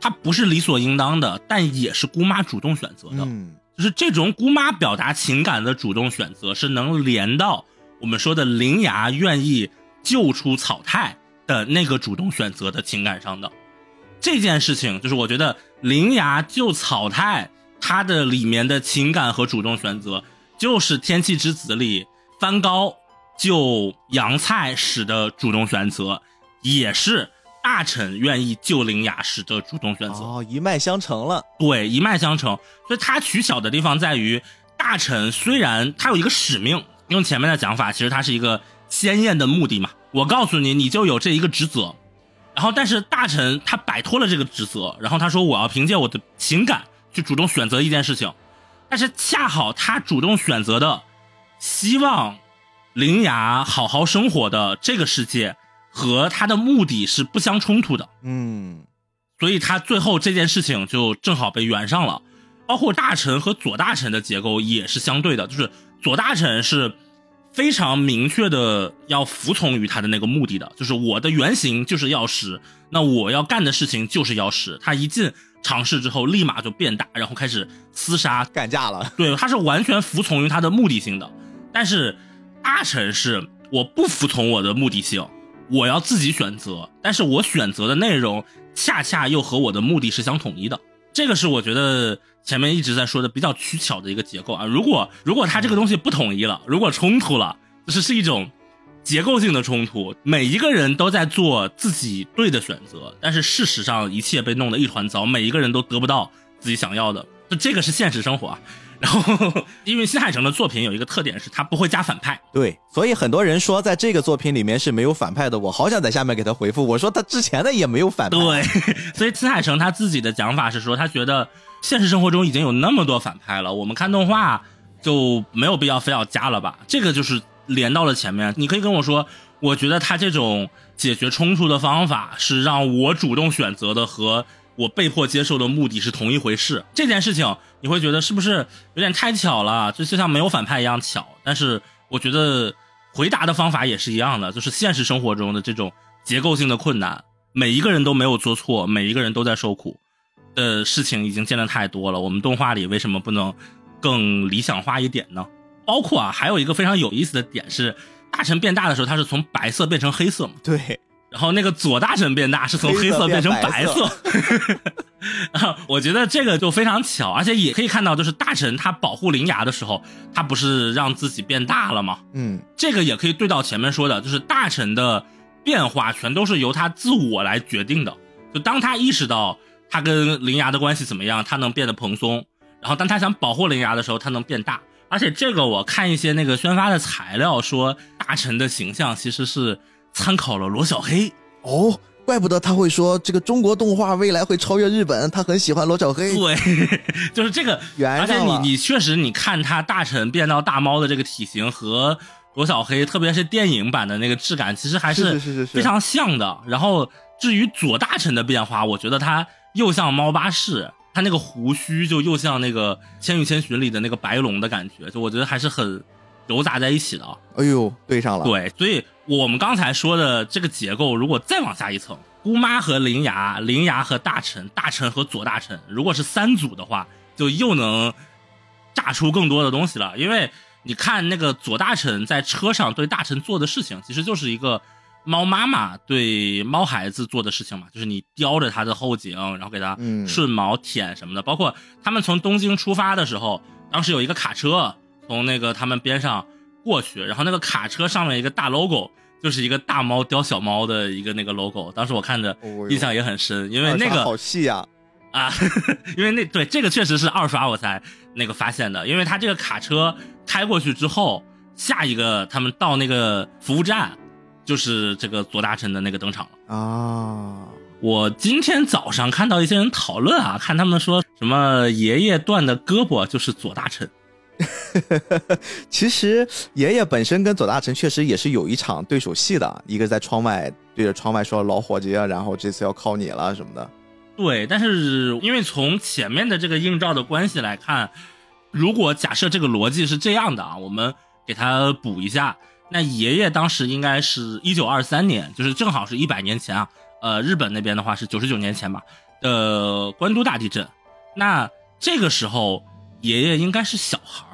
它不是理所应当的，但也是姑妈主动选择的。嗯就是这种姑妈表达情感的主动选择，是能连到我们说的铃芽愿意救出草太的那个主动选择的情感上的。这件事情，就是我觉得铃芽救草太，它的里面的情感和主动选择，就是《天气之子》里番高救杨菜时的主动选择，也是大臣愿意救灵雅时的主动选择。哦，一脉相承了。对，一脉相承。所以他取巧的地方在于，大臣虽然他有一个使命，用前面的讲法，其实他是一个鲜艳的目的嘛。我告诉你，你就有这一个职责。然后，但是大臣他摆脱了这个职责，然后他说我要凭借我的情感去主动选择一件事情，但是恰好他主动选择的，希望灵牙好好生活的这个世界和他的目的是不相冲突的。嗯，所以他最后这件事情就正好被圆上了，包括大臣和左大臣的结构也是相对的，就是左大臣是非常明确的要服从于他的那个目的的，就是我的原型就是药师，那我要干的事情就是药师。他一进尝试之后，立马就变大，然后开始厮杀，干架了。对，他是完全服从于他的目的性的。但是大臣是我不服从我的目的性，我要自己选择，但是我选择的内容恰恰又和我的目的是相统一的。这个是我觉得前面一直在说的比较取巧的一个结构啊。如果如果他这个东西不统一了，如果冲突了，就是是一种结构性的冲突，每一个人都在做自己对的选择，但是事实上一切被弄得一团糟，每一个人都得不到自己想要的。就这个是现实生活啊。然后，因为新海诚的作品有一个特点是，他不会加反派。对，所以很多人说在这个作品里面是没有反派的。我好想在下面给他回复，我说他之前的也没有反派。对，(laughs) 所以新海诚他自己的讲法是说，他觉得现实生活中已经有那么多反派了，我们看动画就没有必要非要加了吧。这个就是连到了前面，你可以跟我说，我觉得他这种解决冲突的方法是让我主动选择的和。我被迫接受的目的是同一回事，这件事情你会觉得是不是有点太巧了？就就像没有反派一样巧。但是我觉得回答的方法也是一样的，就是现实生活中的这种结构性的困难，每一个人都没有做错，每一个人都在受苦的事情已经见得太多了。我们动画里为什么不能更理想化一点呢？包括啊，还有一个非常有意思的点是，大臣变大的时候，他是从白色变成黑色嘛？对。然后那个左大臣变大是从黑色变成白色，(laughs) 我觉得这个就非常巧，而且也可以看到，就是大臣他保护灵牙的时候，他不是让自己变大了吗？嗯，这个也可以对到前面说的，就是大臣的变化全都是由他自我来决定的。就当他意识到他跟灵牙的关系怎么样，他能变得蓬松；然后当他想保护灵牙的时候，他能变大。而且这个我看一些那个宣发的材料说，大臣的形象其实是。参考了罗小黑哦，怪不得他会说这个中国动画未来会超越日本，他很喜欢罗小黑。对，(laughs) 就是这个。而且你你确实你看他大臣变到大猫的这个体型和罗小黑，特别是电影版的那个质感，其实还是非常像的。然后至于左大臣的变化，我觉得他又像猫巴士，他那个胡须就又像那个《千与千寻》里的那个白龙的感觉，就我觉得还是很揉杂在一起的。哎呦，对上了。对，所以。我们刚才说的这个结构，如果再往下一层，姑妈和灵牙，灵牙和大臣，大臣和左大臣，如果是三组的话，就又能炸出更多的东西了。因为你看那个左大臣在车上对大臣做的事情，其实就是一个猫妈妈对猫孩子做的事情嘛，就是你叼着它的后颈，然后给它顺毛舔什么的。包括他们从东京出发的时候，当时有一个卡车从那个他们边上过去，然后那个卡车上面一个大 logo。就是一个大猫叼小猫的一个那个 logo，当时我看着印象也很深，因为那个好细呀啊，(laughs) 因为那对这个确实是二刷我才那个发现的，因为他这个卡车开过去之后，下一个他们到那个服务站，就是这个左大臣的那个登场了啊。我今天早上看到一些人讨论啊，看他们说什么爷爷断的胳膊就是左大臣。(laughs) 其实爷爷本身跟左大臣确实也是有一场对手戏的，一个在窗外对着窗外说：“老伙计啊，然后这次要靠你了什么的。”对，但是因为从前面的这个映照的关系来看，如果假设这个逻辑是这样的啊，我们给他补一下，那爷爷当时应该是一九二三年，就是正好是一百年前啊。呃，日本那边的话是九十九年前吧的关都大地震，那这个时候爷爷应该是小孩。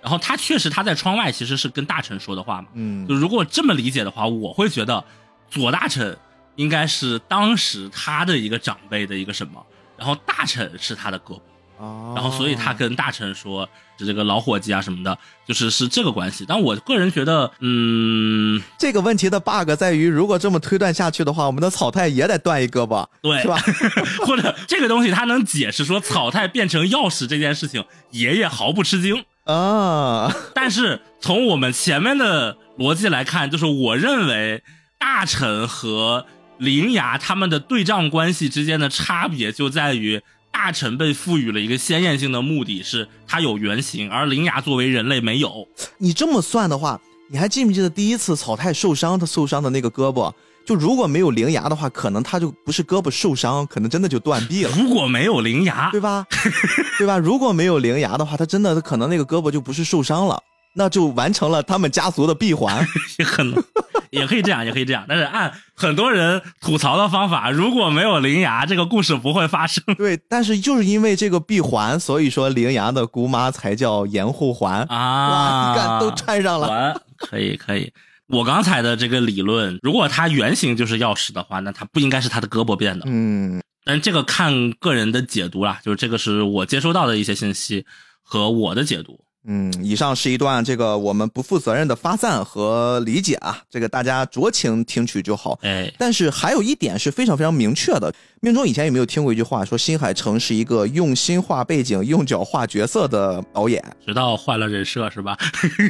然后他确实他在窗外其实是跟大臣说的话嘛。嗯就如果这么理解的话，我会觉得左大臣应该是当时他的一个长辈的一个什么，然后大臣是他的胳膊，哦然后所以他跟大臣说是这个老伙计啊什么的，就是是这个关系。但我个人觉得，嗯，这个问题的 bug 在于，如果这么推断下去的话，我们的草太也得断一胳膊，对，是吧？(laughs) 或者这个东西他能解释说草太变成钥匙这件事情，爷爷毫不吃惊。啊，但是从我们前面的逻辑来看，就是我认为大臣和灵牙他们的对仗关系之间的差别就在于，大臣被赋予了一个鲜艳性的目的，是它有原型，而灵牙作为人类没有。你这么算的话，你还记不记得第一次草太受伤，他受伤的那个胳膊？就如果没有灵牙的话，可能他就不是胳膊受伤，可能真的就断臂了。如果没有灵牙对，吧？对吧？如果没有灵牙的话，他真的可能那个胳膊就不是受伤了，那就完成了他们家族的闭环。也可能也可以这样，也可以这样。但是按很多人吐槽的方法，如果没有灵牙，这个故事不会发生。(laughs) 对，但是就是因为这个闭环，所以说灵牙的姑妈才叫严护环。啊，哇，你看都串上了。完，可以可以。我刚才的这个理论，如果它原型就是钥匙的话，那它不应该是他的胳膊变的。嗯，但这个看个人的解读啦，就是这个是我接收到的一些信息和我的解读。嗯，以上是一段这个我们不负责任的发散和理解啊，这个大家酌情听取就好。哎，但是还有一点是非常非常明确的，命中以前有没有听过一句话，说新海诚是一个用心画背景、用脚画角色的导演？直到换了人设是吧？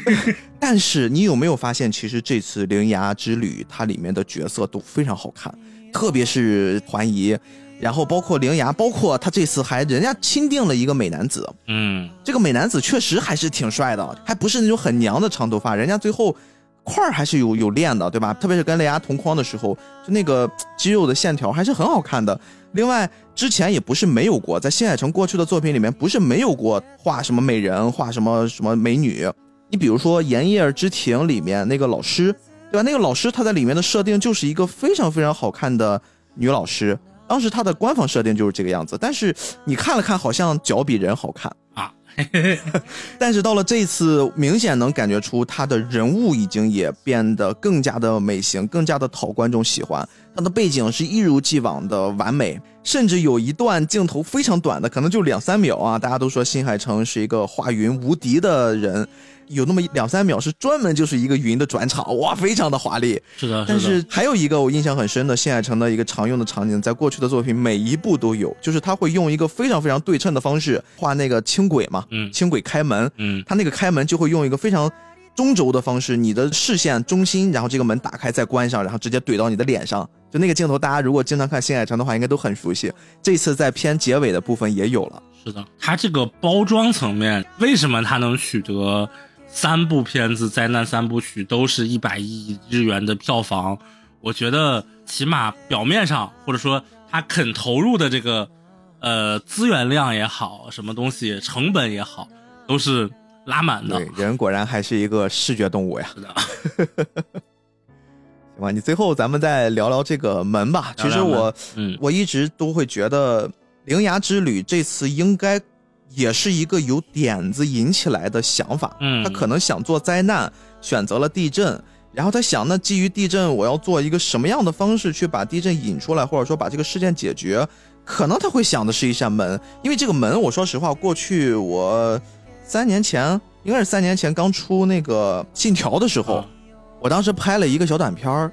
(laughs) 但是你有没有发现，其实这次《铃芽之旅》它里面的角色都非常好看，特别是环怡，然后包括铃芽，包括他这次还人家钦定了一个美男子，嗯，这个美男子确实还是挺帅的，还不是那种很娘的长头发，人家最后块儿还是有有练的，对吧？特别是跟雷牙同框的时候，就那个肌肉的线条还是很好看的。另外，之前也不是没有过，在新海诚过去的作品里面，不是没有过画什么美人，画什么什么美女。你比如说《炎夜之庭》里面那个老师，对吧？那个老师他在里面的设定就是一个非常非常好看的女老师。当时它的官方设定就是这个样子，但是你看了看，好像脚比人好看啊。(laughs) 但是到了这一次，明显能感觉出他的人物已经也变得更加的美型，更加的讨观众喜欢。他的背景是一如既往的完美，甚至有一段镜头非常短的，可能就两三秒啊。大家都说新海诚是一个画云无敌的人。有那么两三秒是专门就是一个云的转场，哇，非常的华丽。是的，但是是还有一个我印象很深的新海诚的一个常用的场景，在过去的作品每一部都有，就是他会用一个非常非常对称的方式画那个轻轨嘛，嗯轻轨开门，嗯他那个开门就会用一个非常中轴的方式，你的视线中心，然后这个门打开再关上，然后直接怼到你的脸上。就那个镜头，大家如果经常看新海诚的话，应该都很熟悉。这次在片结尾的部分也有了。是的，它这个包装层面，为什么它能取得三部片子灾难三部曲都是一百亿日元的票房？我觉得起码表面上，或者说他肯投入的这个呃资源量也好，什么东西成本也好，都是拉满的。对，人果然还是一个视觉动物呀。是的，(laughs) 行吧，你最后咱们再聊聊这个门吧。其实我嗯我一直都会觉得《铃芽之旅》这次应该也是一个有点子引起来的想法。嗯他可能想做灾难，选择了地震，然后他想，那基于地震，我要做一个什么样的方式去把地震引出来，或者说把这个事件解决？可能他会想的是一扇门，因为这个门，我说实话，过去我三年前，应该是三年前刚出那个《信条》的时候，啊我当时拍了一个小短片儿。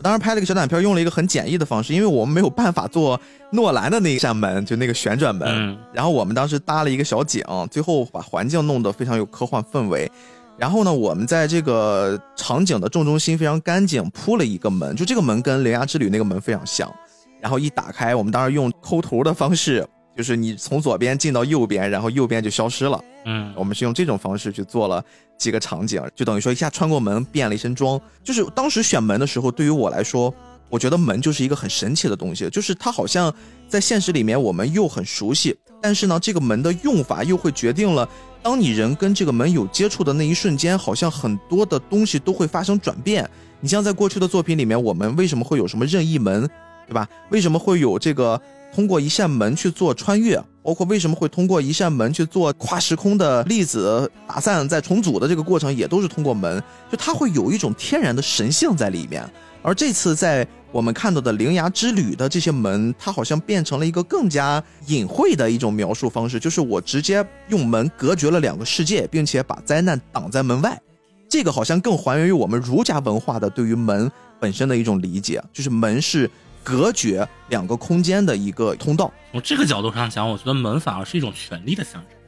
我当时拍了一个小短片，用了一个很简易的方式，因为我们没有办法做诺兰的那一扇门，就那个旋转门。嗯然后我们当时搭了一个小景，最后把环境弄得非常有科幻氛围。然后呢，我们在这个场景的正中心非常干净，铺了一个门，就这个门跟《铃芽之旅》那个门非常像。然后一打开，我们当时用抠图的方式，就是你从左边进到右边，然后右边就消失了。嗯我们是用这种方式去做了几个场景，就等于说一下穿过门变了一身装。就是当时选门的时候，对于我来说，我觉得门就是一个很神奇的东西，就是它好像在现实里面我们又很熟悉，但是呢，这个门的用法又会决定了，当你人跟这个门有接触的那一瞬间，好像很多的东西都会发生转变。你像在过去的作品里面，我们为什么会有什么任意门？对吧？为什么会有这个通过一扇门去做穿越？包括为什么会通过一扇门去做跨时空的粒子打散再重组的这个过程，也都是通过门，就它会有一种天然的神性在里面。而这次在我们看到的灵牙之旅的这些门，它好像变成了一个更加隐晦的一种描述方式，就是我直接用门隔绝了两个世界，并且把灾难挡在门外。这个好像更还原于我们儒家文化的对于门本身的一种理解，就是门是隔绝两个空间的一个通道。从这个角度上讲，我觉得门反而是一种权力的象征，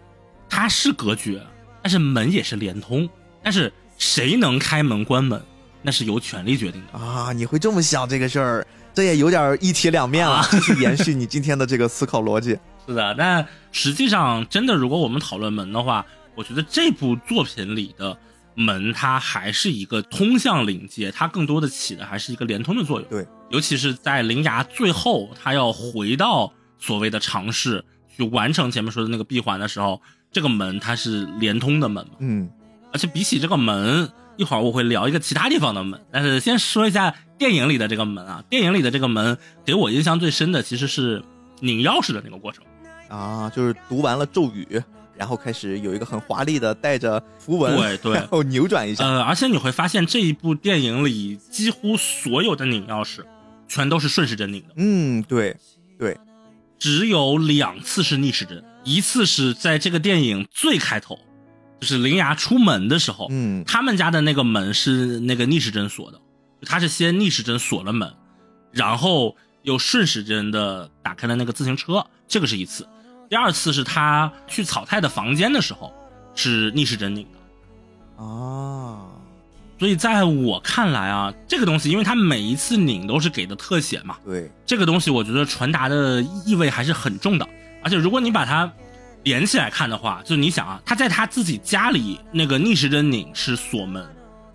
它是隔绝，但是门也是连通。但是谁能开门关门，那是由权力决定的。啊，你会这么想这个事儿，这也有点一体两面了，延续你今天的这个思考逻辑。是的，但实际上，真的，如果我们讨论门的话，我觉得这部作品里的门，它还是一个通向灵界，它更多的起的还是一个连通的作用。对，尤其是在灵牙最后，它要回到所谓的尝试去完成前面说的那个闭环的时候，这个门它是连通的门嘛。嗯，而且比起这个门，一会儿我会聊一个其他地方的门，但是先说一下电影里的这个门啊。电影里的这个门给我印象最深的其实是拧钥匙的那个过程。啊，就是读完了咒语，然后开始有一个很华丽的带着符文，对 (laughs) 对。然后扭转一下。呃，而且你会发现这一部电影里几乎所有的拧钥匙全都是顺时针拧的，嗯，对对，只有两次是逆时针，一次是在这个电影最开头，就是灵牙出门的时候，嗯。他们家的那个门是那个逆时针锁的，他是先逆时针锁了门，然后又顺时针的打开了那个自行车，这个是一次。第二次是他去草太的房间的时候，是逆时针拧的。啊，所以在我看来啊，这个东西，因为它每一次拧都是给的特写嘛，对，这个东西我觉得传达的意味还是很重的。而且如果你把它连起来看的话，就是你想啊，他在他自己家里那个逆时针拧是锁门，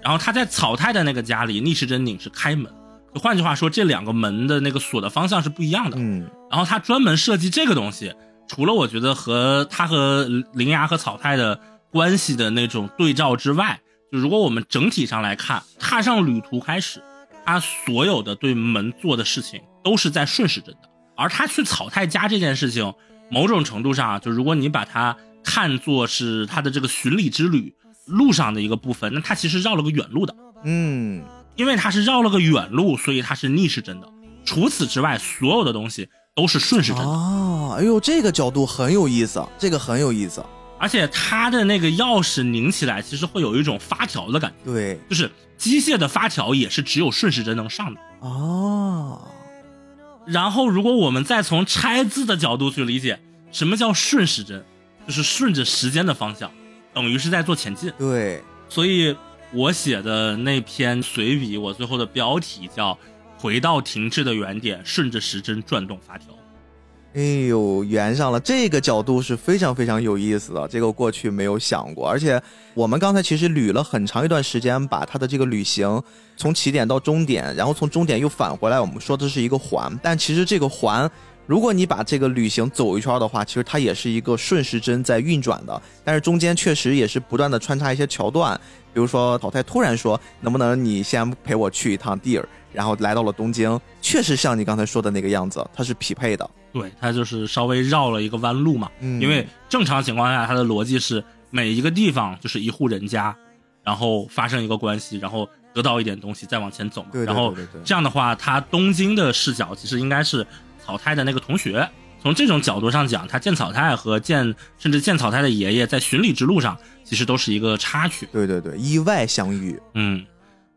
然后他在草太的那个家里逆时针拧是开门。就换句话说，这两个门的那个锁的方向是不一样的。嗯然后他专门设计这个东西，除了我觉得和他和灵牙和草太的关系的那种对照之外，就如果我们整体上来看，踏上旅途开始，他所有的对门做的事情都是在顺时针的，而他去草太家这件事情，某种程度上啊，就如果你把它看作是他的这个巡礼之旅路上的一个部分，那他其实绕了个远路的。嗯，因为他是绕了个远路，所以他是逆时针的。除此之外，所有的东西都是顺时针的。啊，哎呦，这个角度很有意思，这个很有意思。而且它的那个钥匙拧起来，其实会有一种发条的感觉，对就是机械的发条也是只有顺时针能上的。啊，然后，如果我们再从拆字的角度去理解，什么叫顺时针，就是顺着时间的方向，等于是在做前进。对，所以我写的那篇随笔，我最后的标题叫“回到停滞的原点，顺着时针转动发条”。哎呦，圆上了，这个角度是非常非常有意思的，这个过去没有想过。而且我们刚才其实捋了很长一段时间，把它的这个旅行从起点到终点，然后从终点又返回来，我们说的是一个环，但其实这个环。如果你把这个旅行走一圈的话，其实它也是一个顺时针在运转的，但是中间确实也是不断的穿插一些桥段，比如说淘汰突然说能不能你先陪我去一趟地儿，然后来到了东京，确实像你刚才说的那个样子，它是匹配的。对，它就是稍微绕了一个弯路嘛。嗯因为正常情况下，它的逻辑是每一个地方就是一户人家，然后发生一个关系，然后得到一点东西，再往前走嘛。对对然后这样的话，它东京的视角其实应该是草太的那个同学。从这种角度上讲，他见草太和见甚至见草太的爷爷在巡礼之路上，其实都是一个插曲。对对对，意外相遇。嗯，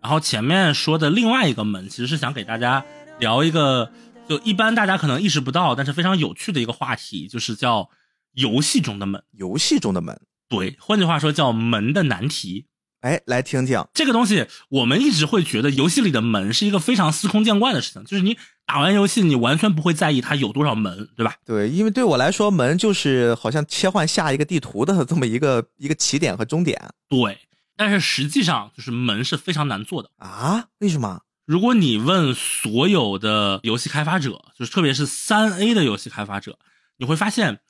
然后前面说的另外一个门，其实是想给大家聊一个，就一般大家可能意识不到，但是非常有趣的一个话题，就是叫游戏中的门。游戏中的门，对，换句话说叫门的难题。哎，来听听。这个东西，我们一直会觉得游戏里的门是一个非常司空见惯的事情，就是你打完游戏，你完全不会在意它有多少门，对吧？对，因为对我来说，门就是好像切换下一个地图的这么一个 (laughs) 一个起点和终点对，但是实际上就是门是非常难做的。啊？为什么？如果你问所有的游戏开发者，就是特别是三 A 的游戏开发者，你会发现，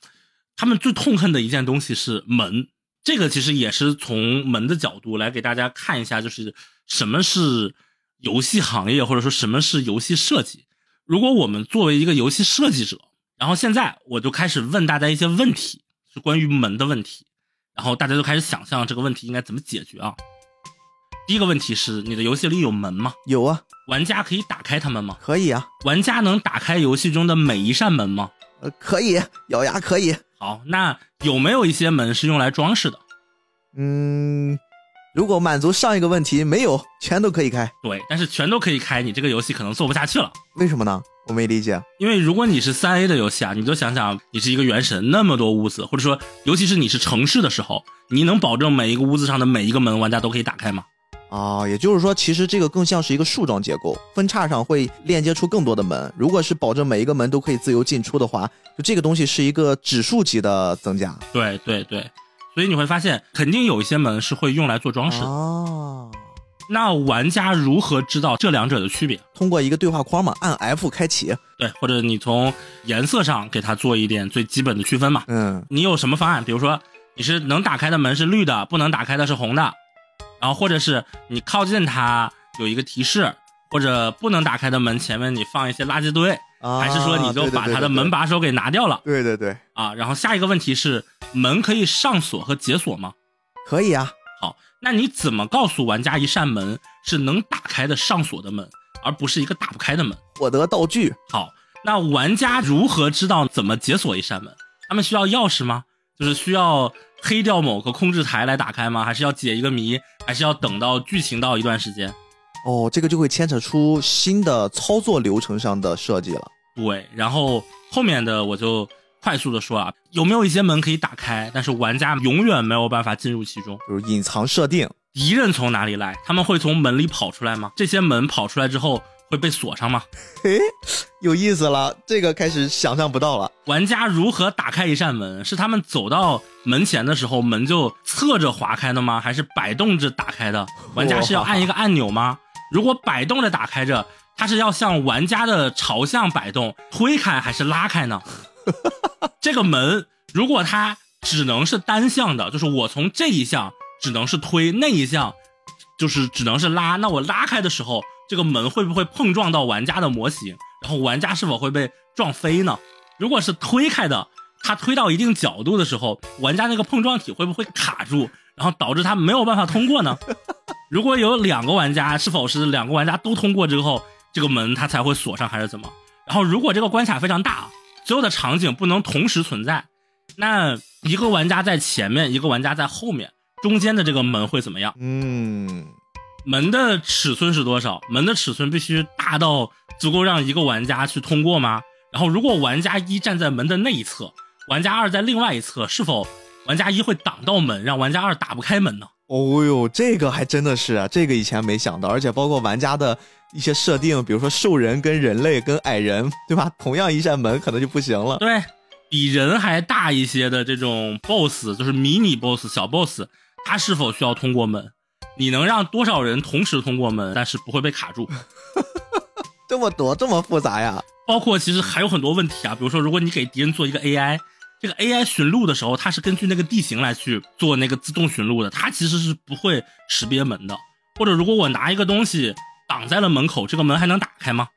他们最痛恨的一件东西是门。这个其实也是从门的角度来给大家看一下，就是什么是游戏行业，或者说什么是游戏设计。如果我们作为一个游戏设计者，然后现在我就开始问大家一些问题，是关于门的问题，然后大家就开始想象这个问题应该怎么解决啊。第一个问题是，你的游戏里有门吗？有啊，玩家可以打开它们吗？可以啊，玩家能打开游戏中的每一扇门吗？呃，可以，咬牙可以。好，那有没有一些门是用来装饰的？嗯，如果满足上一个问题，没有，全都可以开。对，但是全都可以开，你这个游戏可能做不下去了。为什么呢？我没理解。因为如果你是三 A 的游戏啊，你就想想，你是一个原神，那么多屋子，或者说，尤其是你是城市的时候，你能保证每一个屋子上的每一个门玩家都可以打开吗？啊，也就是说，其实这个更像是一个树状结构，分叉上会链接出更多的门。如果是保证每一个门都可以自由进出的话，就这个东西是一个指数级的增加。对对对，所以你会发现，肯定有一些门是会用来做装饰的。哦，那玩家如何知道这两者的区别？通过一个对话框嘛，按 F 开启。对，或者你从颜色上给它做一点最基本的区分嘛。嗯，你有什么方案？比如说，你是能打开的门是绿的，不能打开的是红的。然后或者是你靠近它有一个提示，或者不能打开的门前面你放一些垃圾堆，啊还是说你就把它的门把手给拿掉了对对对，啊？然后下一个问题是门可以上锁和解锁吗？可以啊。好，那你怎么告诉玩家一扇门是能打开的上锁的门，而不是一个打不开的门？获得道具，好，那玩家如何知道怎么解锁一扇门？他们需要钥匙吗？就是需要黑掉某个控制台来打开吗？还是要解一个谜？还是要等到剧情到一段时间？哦，这个就会牵扯出新的操作流程上的设计了。对，然后后面的我就快速的说啊，有没有一些门可以打开，但是玩家永远没有办法进入其中？就是隐藏设定，敌人从哪里来？他们会从门里跑出来吗？这些门跑出来之后会被锁上吗？(laughs) 嘿，有意思了，这个开始想象不到了。玩家如何打开一扇门？是他们走到门前的时候，门就侧着划开的吗？还是摆动着打开的？玩家是要按一个按钮吗？如果摆动着打开着，它是要向玩家的朝向摆动，推开还是拉开呢？(laughs) 这个门如果它只能是单向的，就是我从这一项只能是推，那一项就是只能是拉，那我拉开的时候，这个门会不会碰撞到玩家的模型？然后玩家是否会被撞飞呢？如果是推开的，它推到一定角度的时候，玩家那个碰撞体会不会卡住，然后导致他没有办法通过呢？(laughs) 如果有两个玩家，是否是两个玩家都通过之后，这个门它才会锁上，还是怎么？然后如果这个关卡非常大，所有的场景不能同时存在，那一个玩家在前面，一个玩家在后面，中间的这个门会怎么样？嗯，门的尺寸是多少？门的尺寸必须大到足够让一个玩家去通过吗？然后，如果玩家一站在门的那一侧，玩家二在另外一侧，是否玩家一会挡到门，让玩家二打不开门呢？哦呦，这个还真的是啊，这个以前没想到，而且包括玩家的一些设定，比如说兽人跟人类跟矮人，对吧？同样一扇门可能就不行了。对比人还大一些的这种 BOSS，就是迷你 BOSS、小 BOSS，它是否需要通过门？你能让多少人同时通过门，但是不会被卡住？(laughs) 这么多，这么复杂呀？包括其实还有很多问题啊，比如说，如果你给敌人做一个 AI，这个 AI 寻路的时候，它是根据那个地形来去做那个自动寻路的，它其实是不会识别门的。或者如果我拿一个东西挡在了门口，这个门还能打开吗？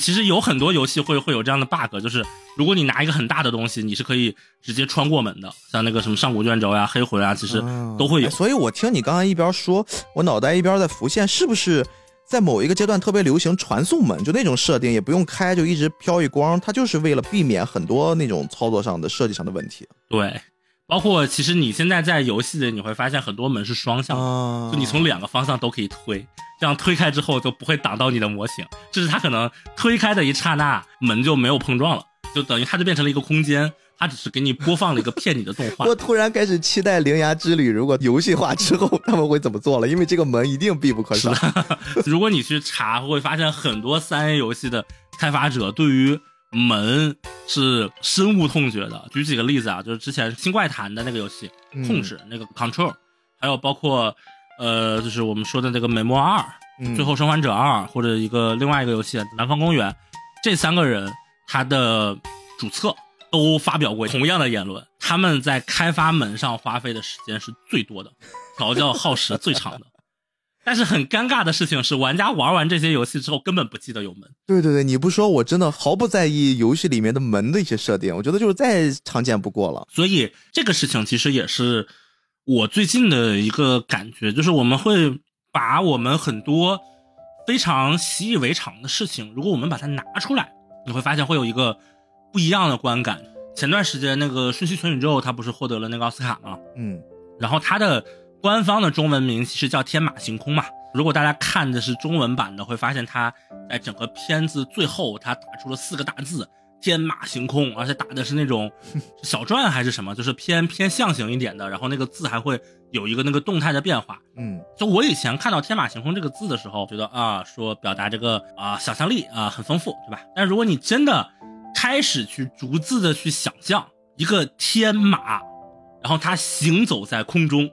其实有很多游戏会会有这样的 bug，就是如果你拿一个很大的东西，你是可以直接穿过门的，像那个什么上古卷轴呀、黑魂啊，其实都会有。哎。所以我听你刚才一边说，我脑袋一边在浮现，是不是在某一个阶段特别流行传送门，就那种设定也不用开，就一直飘一光，它就是为了避免很多那种操作上的设计上的问题。对，包括其实你现在在游戏里你会发现很多门是双向的。啊就你从两个方向都可以推，这样推开之后就不会挡到你的模型。就是它可能推开的一刹那，门就没有碰撞了，就等于它就变成了一个空间，它只是给你播放了一个骗你的动画 (laughs) 我。突然开始期待《铃芽之旅》如果游戏化之后他们会怎么做了，因为这个门一定必不可少。(laughs) 如果你去查，会发现很多三 A 游戏的开发者对于门是深恶痛绝的。举几个例子啊，就是之前新怪谈的那个游戏嗯控制、那个 Control，还有包括呃，就是我们说的那个美墨二。嗯最后生还者二或者一个另外一个游戏《南方公园》，这三个人他的主策都发表过同样的言论，他们在开发门上花费的时间是最多的，调教耗时最长的。但是很尴尬的事情是，玩家玩完这些游戏之后根本不记得有门。对对对，你不说我真的毫不在意游戏里面的门的一些设定，我觉得就是再常见不过了。所以这个事情其实也是我最近的一个感觉，就是我们会把我们很多非常习以为常的事情，如果我们把它拿出来，你会发现会有一个不一样的观感。前段时间那个《瞬息全宇宙》，它不是获得了那个奥斯卡吗？嗯，然后它的官方的中文名其实叫《天马行空》嘛。如果大家看的是中文版的，会发现它在整个片子最后，它打出了四个大字“天马行空”，而且打的是那种小篆还是什么，就是偏偏象形一点的。然后那个字还会有一个那个动态的变化。嗯，就我以前看到“天马行空”这个字的时候，觉得啊，说表达这个啊想象力啊很丰富，对吧？但如果你真的开始去逐字的去想象一个天马，然后它行走在空中，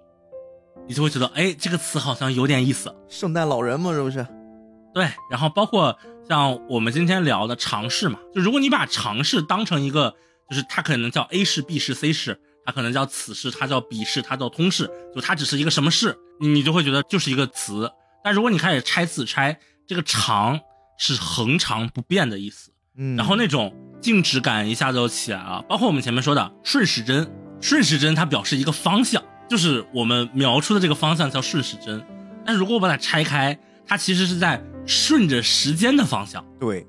你就会觉得，哎，这个词好像有点意思。圣诞老人嘛，是不是？对，然后包括像我们今天聊的尝试嘛，就如果你把尝试当成一个，就是它可能叫 A 式、B 式、C 式，它可能叫此式，它叫彼式，它叫通式，就它只是一个什么式，你就会觉得就是一个词。但如果你开始拆字拆，这个长是恒长不变的意思。嗯，然后那种静止感一下子就起来了，包括我们前面说的顺时针，顺时针它表示一个方向，就是我们描出的这个方向叫顺时针。但如果我把它拆开，它其实是在顺着时间的方向，对，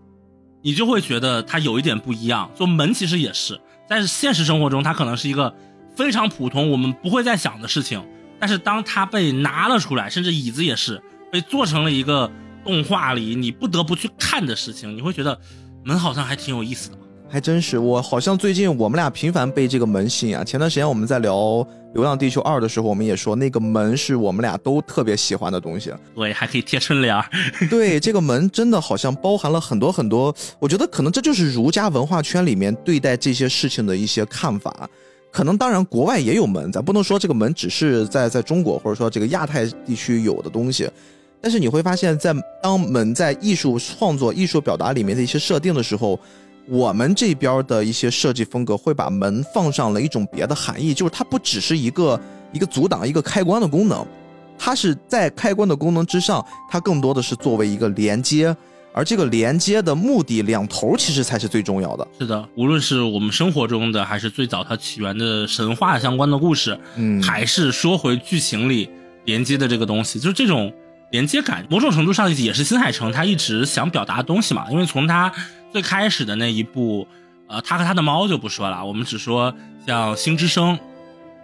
你就会觉得它有一点不一样。就门其实也是，在现实生活中它可能是一个非常普通，我们不会再想的事情，但是当它被拿了出来，甚至椅子也是被做成了一个动画里你不得不去看的事情，你会觉得。门好像还挺有意思的，还真是。我好像最近我们俩频繁被这个门吸引啊。前段时间我们在聊《流浪地球二》的时候，我们也说那个门是我们俩都特别喜欢的东西。(laughs) 对，还可以贴春联。(laughs) 对，这个门真的好像包含了很多很多。我觉得可能这就是儒家文化圈里面对待这些事情的一些看法。可能当然国外也有门，咱不能说这个门只是在在中国或者说这个亚太地区有的东西。但是你会发现，在当门在艺术创作、艺术表达里面的一些设定的时候，我们这边的一些设计风格会把门放上了一种别的含义，就是它不只是一个一个阻挡、一个开关的功能，它是在开关的功能之上，它更多的是作为一个连接，而这个连接的目的两头其实才是最重要的。是的，无论是我们生活中的，还是最早它起源的神话相关的故事，嗯，还是说回剧情里连接的这个东西，就是这种。连接感，某种程度上也是新海诚他一直想表达的东西嘛。因为从他最开始的那一部，呃，他和他的猫就不说了，我们只说像《星之声》、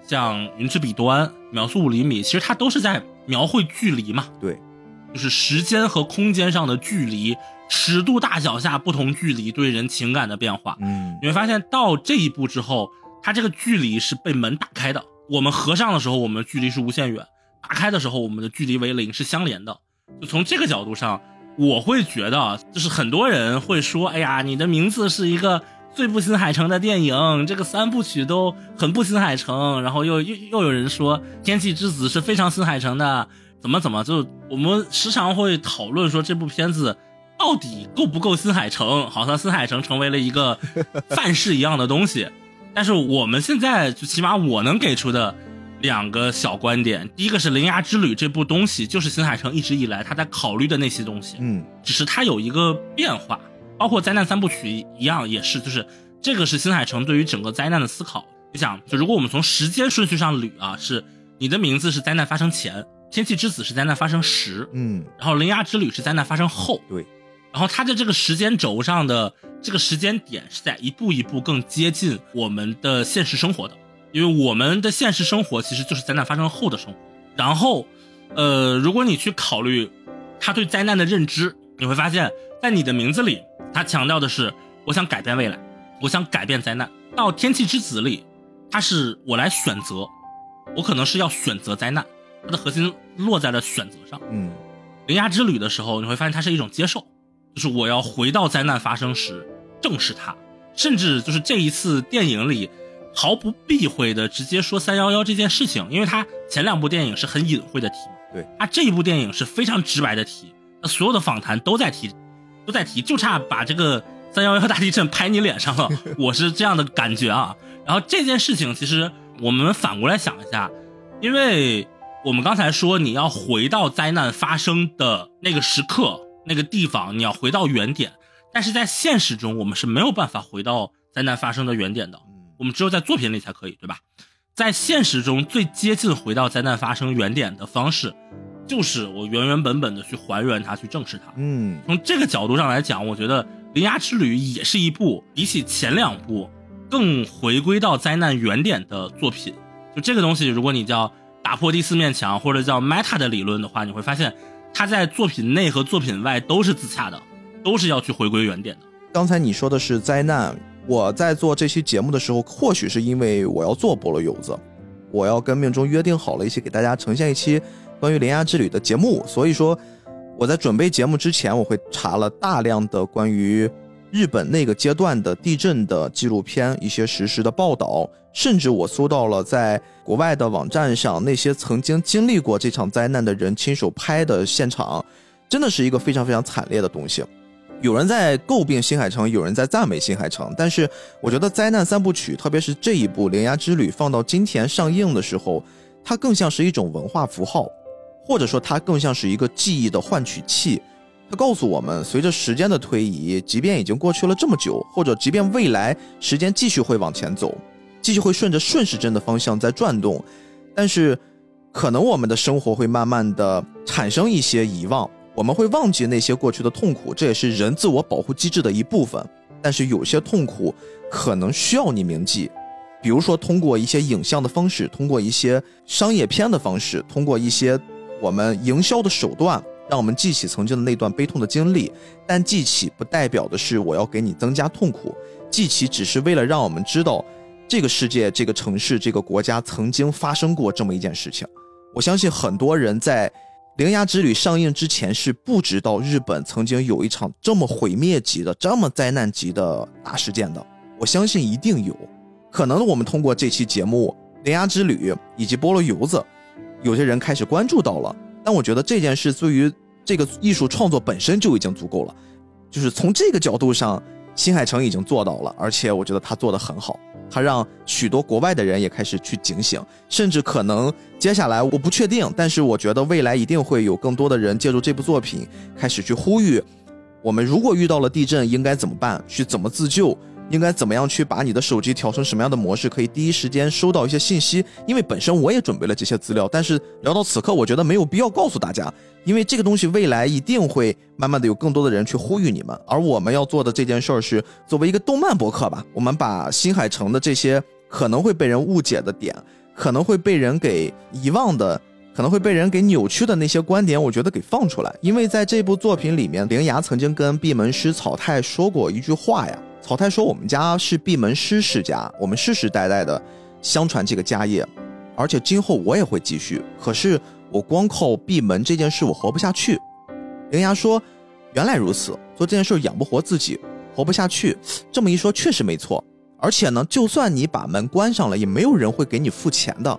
像《云之彼端》、《秒速五厘米》，其实他都是在描绘距离嘛。对，就是时间和空间上的距离，尺度大小下不同距离对人情感的变化。嗯，你会发现到这一步之后，他这个距离是被门打开的。我们合上的时候，我们距离是无限远。打开的时候，我们的距离为零是相连的。就从这个角度上，我会觉得，就是很多人会说：“哎呀，你的名字是一个最不新海诚的电影，这个三部曲都很不新海诚。”然后又又又有人说，《天气之子》是非常新海诚的，怎么怎么？就我们时常会讨论说，这部片子到底够不够新海诚？好像新海诚成为了一个范式一样的东西。但是我们现在，就起码我能给出的。两个小观点，第一个是《铃芽之旅》这部东西，就是新海诚一直以来他在考虑的那些东西，嗯，只是它有一个变化，包括灾难三部曲一样，也是，就是这个是新海诚对于整个灾难的思考。你想，就如果我们从时间顺序上捋啊，是你的名字是灾难发生前，天气之子是灾难发生时，嗯，然后铃芽之旅是灾难发生后，对，然后它的这个时间轴上的这个时间点是在一步一步更接近我们的现实生活的。因为我们的现实生活其实就是灾难发生后的生活。然后，呃，如果你去考虑他对灾难的认知，你会发现在你的名字里，他强调的是我想改变未来，我想改变灾难。到天气之子里，他是我来选择，我可能是要选择灾难，它的核心落在了选择上。嗯，铃芽之旅的时候，你会发现它是一种接受，就是我要回到灾难发生时正视它，甚至就是这一次电影里。毫不避讳的直接说三幺幺这件事情，因为他前两部电影是很隐晦的提，对他这一部电影是非常直白的提，那所有的访谈都在提，都在提，就差把这个三幺幺大地震拍你脸上了，我是这样的感觉啊。然后这件事情其实我们反过来想一下，因为我们刚才说你要回到灾难发生的那个时刻、那个地方，你要回到原点。但是在现实中，我们是没有办法回到灾难发生的原点的，我们只有在作品里才可以，对吧？在现实中最接近回到灾难发生原点的方式，就是我原原本本的去还原它，去正视它。嗯，从这个角度上来讲，我觉得《铃芽之旅》也是一部比起前两部更回归到灾难原点的作品。就这个东西，如果你叫打破第四面墙，或者叫 meta 的理论的话，你会发现它在作品内和作品外都是自洽的，都是要去回归原点的。刚才你说的是灾难，我在做这期节目的时候，或许是因为我要做菠萝油子，我要跟命中约定好了一起给大家呈现一期关于铃芽之旅的节目，所以说我在准备节目之前，我会查了大量的关于日本那个阶段的地震的纪录片，一些实时的报道，甚至我搜到了在国外的网站上那些曾经经历过这场灾难的人亲手拍的现场，真的是一个非常非常惨烈的东西。有人在诟病新海诚，有人在赞美新海诚，但是我觉得灾难三部曲，特别是这一部《铃芽之旅》放到今天上映的时候，它更像是一种文化符号，或者说它更像是一个记忆的换取器。它告诉我们，随着时间的推移，即便已经过去了这么久，或者即便未来时间继续会往前走，继续会顺着顺时针的方向在转动，但是可能我们的生活会慢慢的产生一些遗忘。我们会忘记那些过去的痛苦，这也是人自我保护机制的一部分。但是有些痛苦可能需要你铭记，比如说通过一些影像的方式，通过一些商业片的方式，通过一些我们营销的手段，让我们记起曾经的那段悲痛的经历。但记起不代表的是我要给你增加痛苦，记起只是为了让我们知道这个世界、这个城市、这个国家曾经发生过这么一件事情。我相信很多人在。《铃芽之旅》上映之前是不知道日本曾经有一场这么毁灭级的、这么灾难级的大事件的。我相信一定有，可能我们通过这期节目《铃芽之旅》以及菠萝油子，有些人开始关注到了。但我觉得这件事对于这个艺术创作本身就已经足够了，就是从这个角度上，新海诚已经做到了，而且我觉得他做得很好。它让许多国外的人也开始去警醒，甚至可能接下来我不确定，但是我觉得未来一定会有更多的人借助这部作品开始去呼吁，我们如果遇到了地震应该怎么办，去怎么自救。应该怎么样去把你的手机调成什么样的模式，可以第一时间收到一些信息？因为本身我也准备了这些资料，但是聊到此刻，我觉得没有必要告诉大家，因为这个东西未来一定会慢慢的有更多的人去呼吁你们。而我们要做的这件事儿是作为一个动漫博客吧，我们把新海诚的这些可能会被人误解的点，可能会被人给遗忘的，可能会被人给扭曲的那些观点，我觉得给放出来。因为在这部作品里面，铃芽曾经跟闭门师草太说过一句话呀。草太说：“我们家是闭门师世家，我们世世代代的相传这个家业，而且今后我也会继续。可是我光靠闭门这件事，我活不下去。”铃芽说：“原来如此，做这件事养不活自己，活不下去。这么一说，确实没错。而且呢，就算你把门关上了，也没有人会给你付钱的。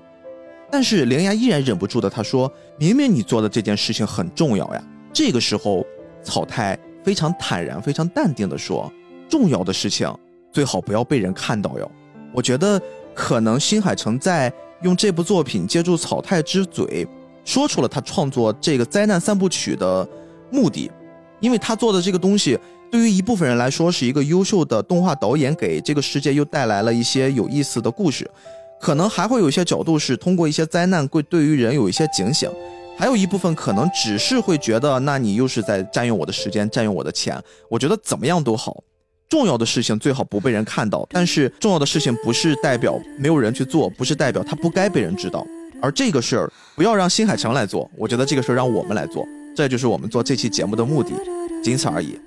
但是铃芽依然忍不住的，他说明明你做的这件事情很重要呀。这个时候，草太非常坦然、非常淡定的说。”重要的事情最好不要被人看到哟。我觉得可能新海诚在用这部作品借助草太之嘴，说出了他创作这个灾难三部曲的目的，因为他做的这个东西对于一部分人来说是一个优秀的动画导演，给这个世界又带来了一些有意思的故事，可能还会有一些角度是通过一些灾难会对于人有一些警醒，还有一部分可能只是会觉得那你又是在占用我的时间，占用我的钱。我觉得怎么样都好。重要的事情最好不被人看到，但是重要的事情不是代表没有人去做，不是代表它不该被人知道。而这个事儿不要让新海诚来做，我觉得这个事儿让我们来做，这就是我们做这期节目的目的，仅此而已。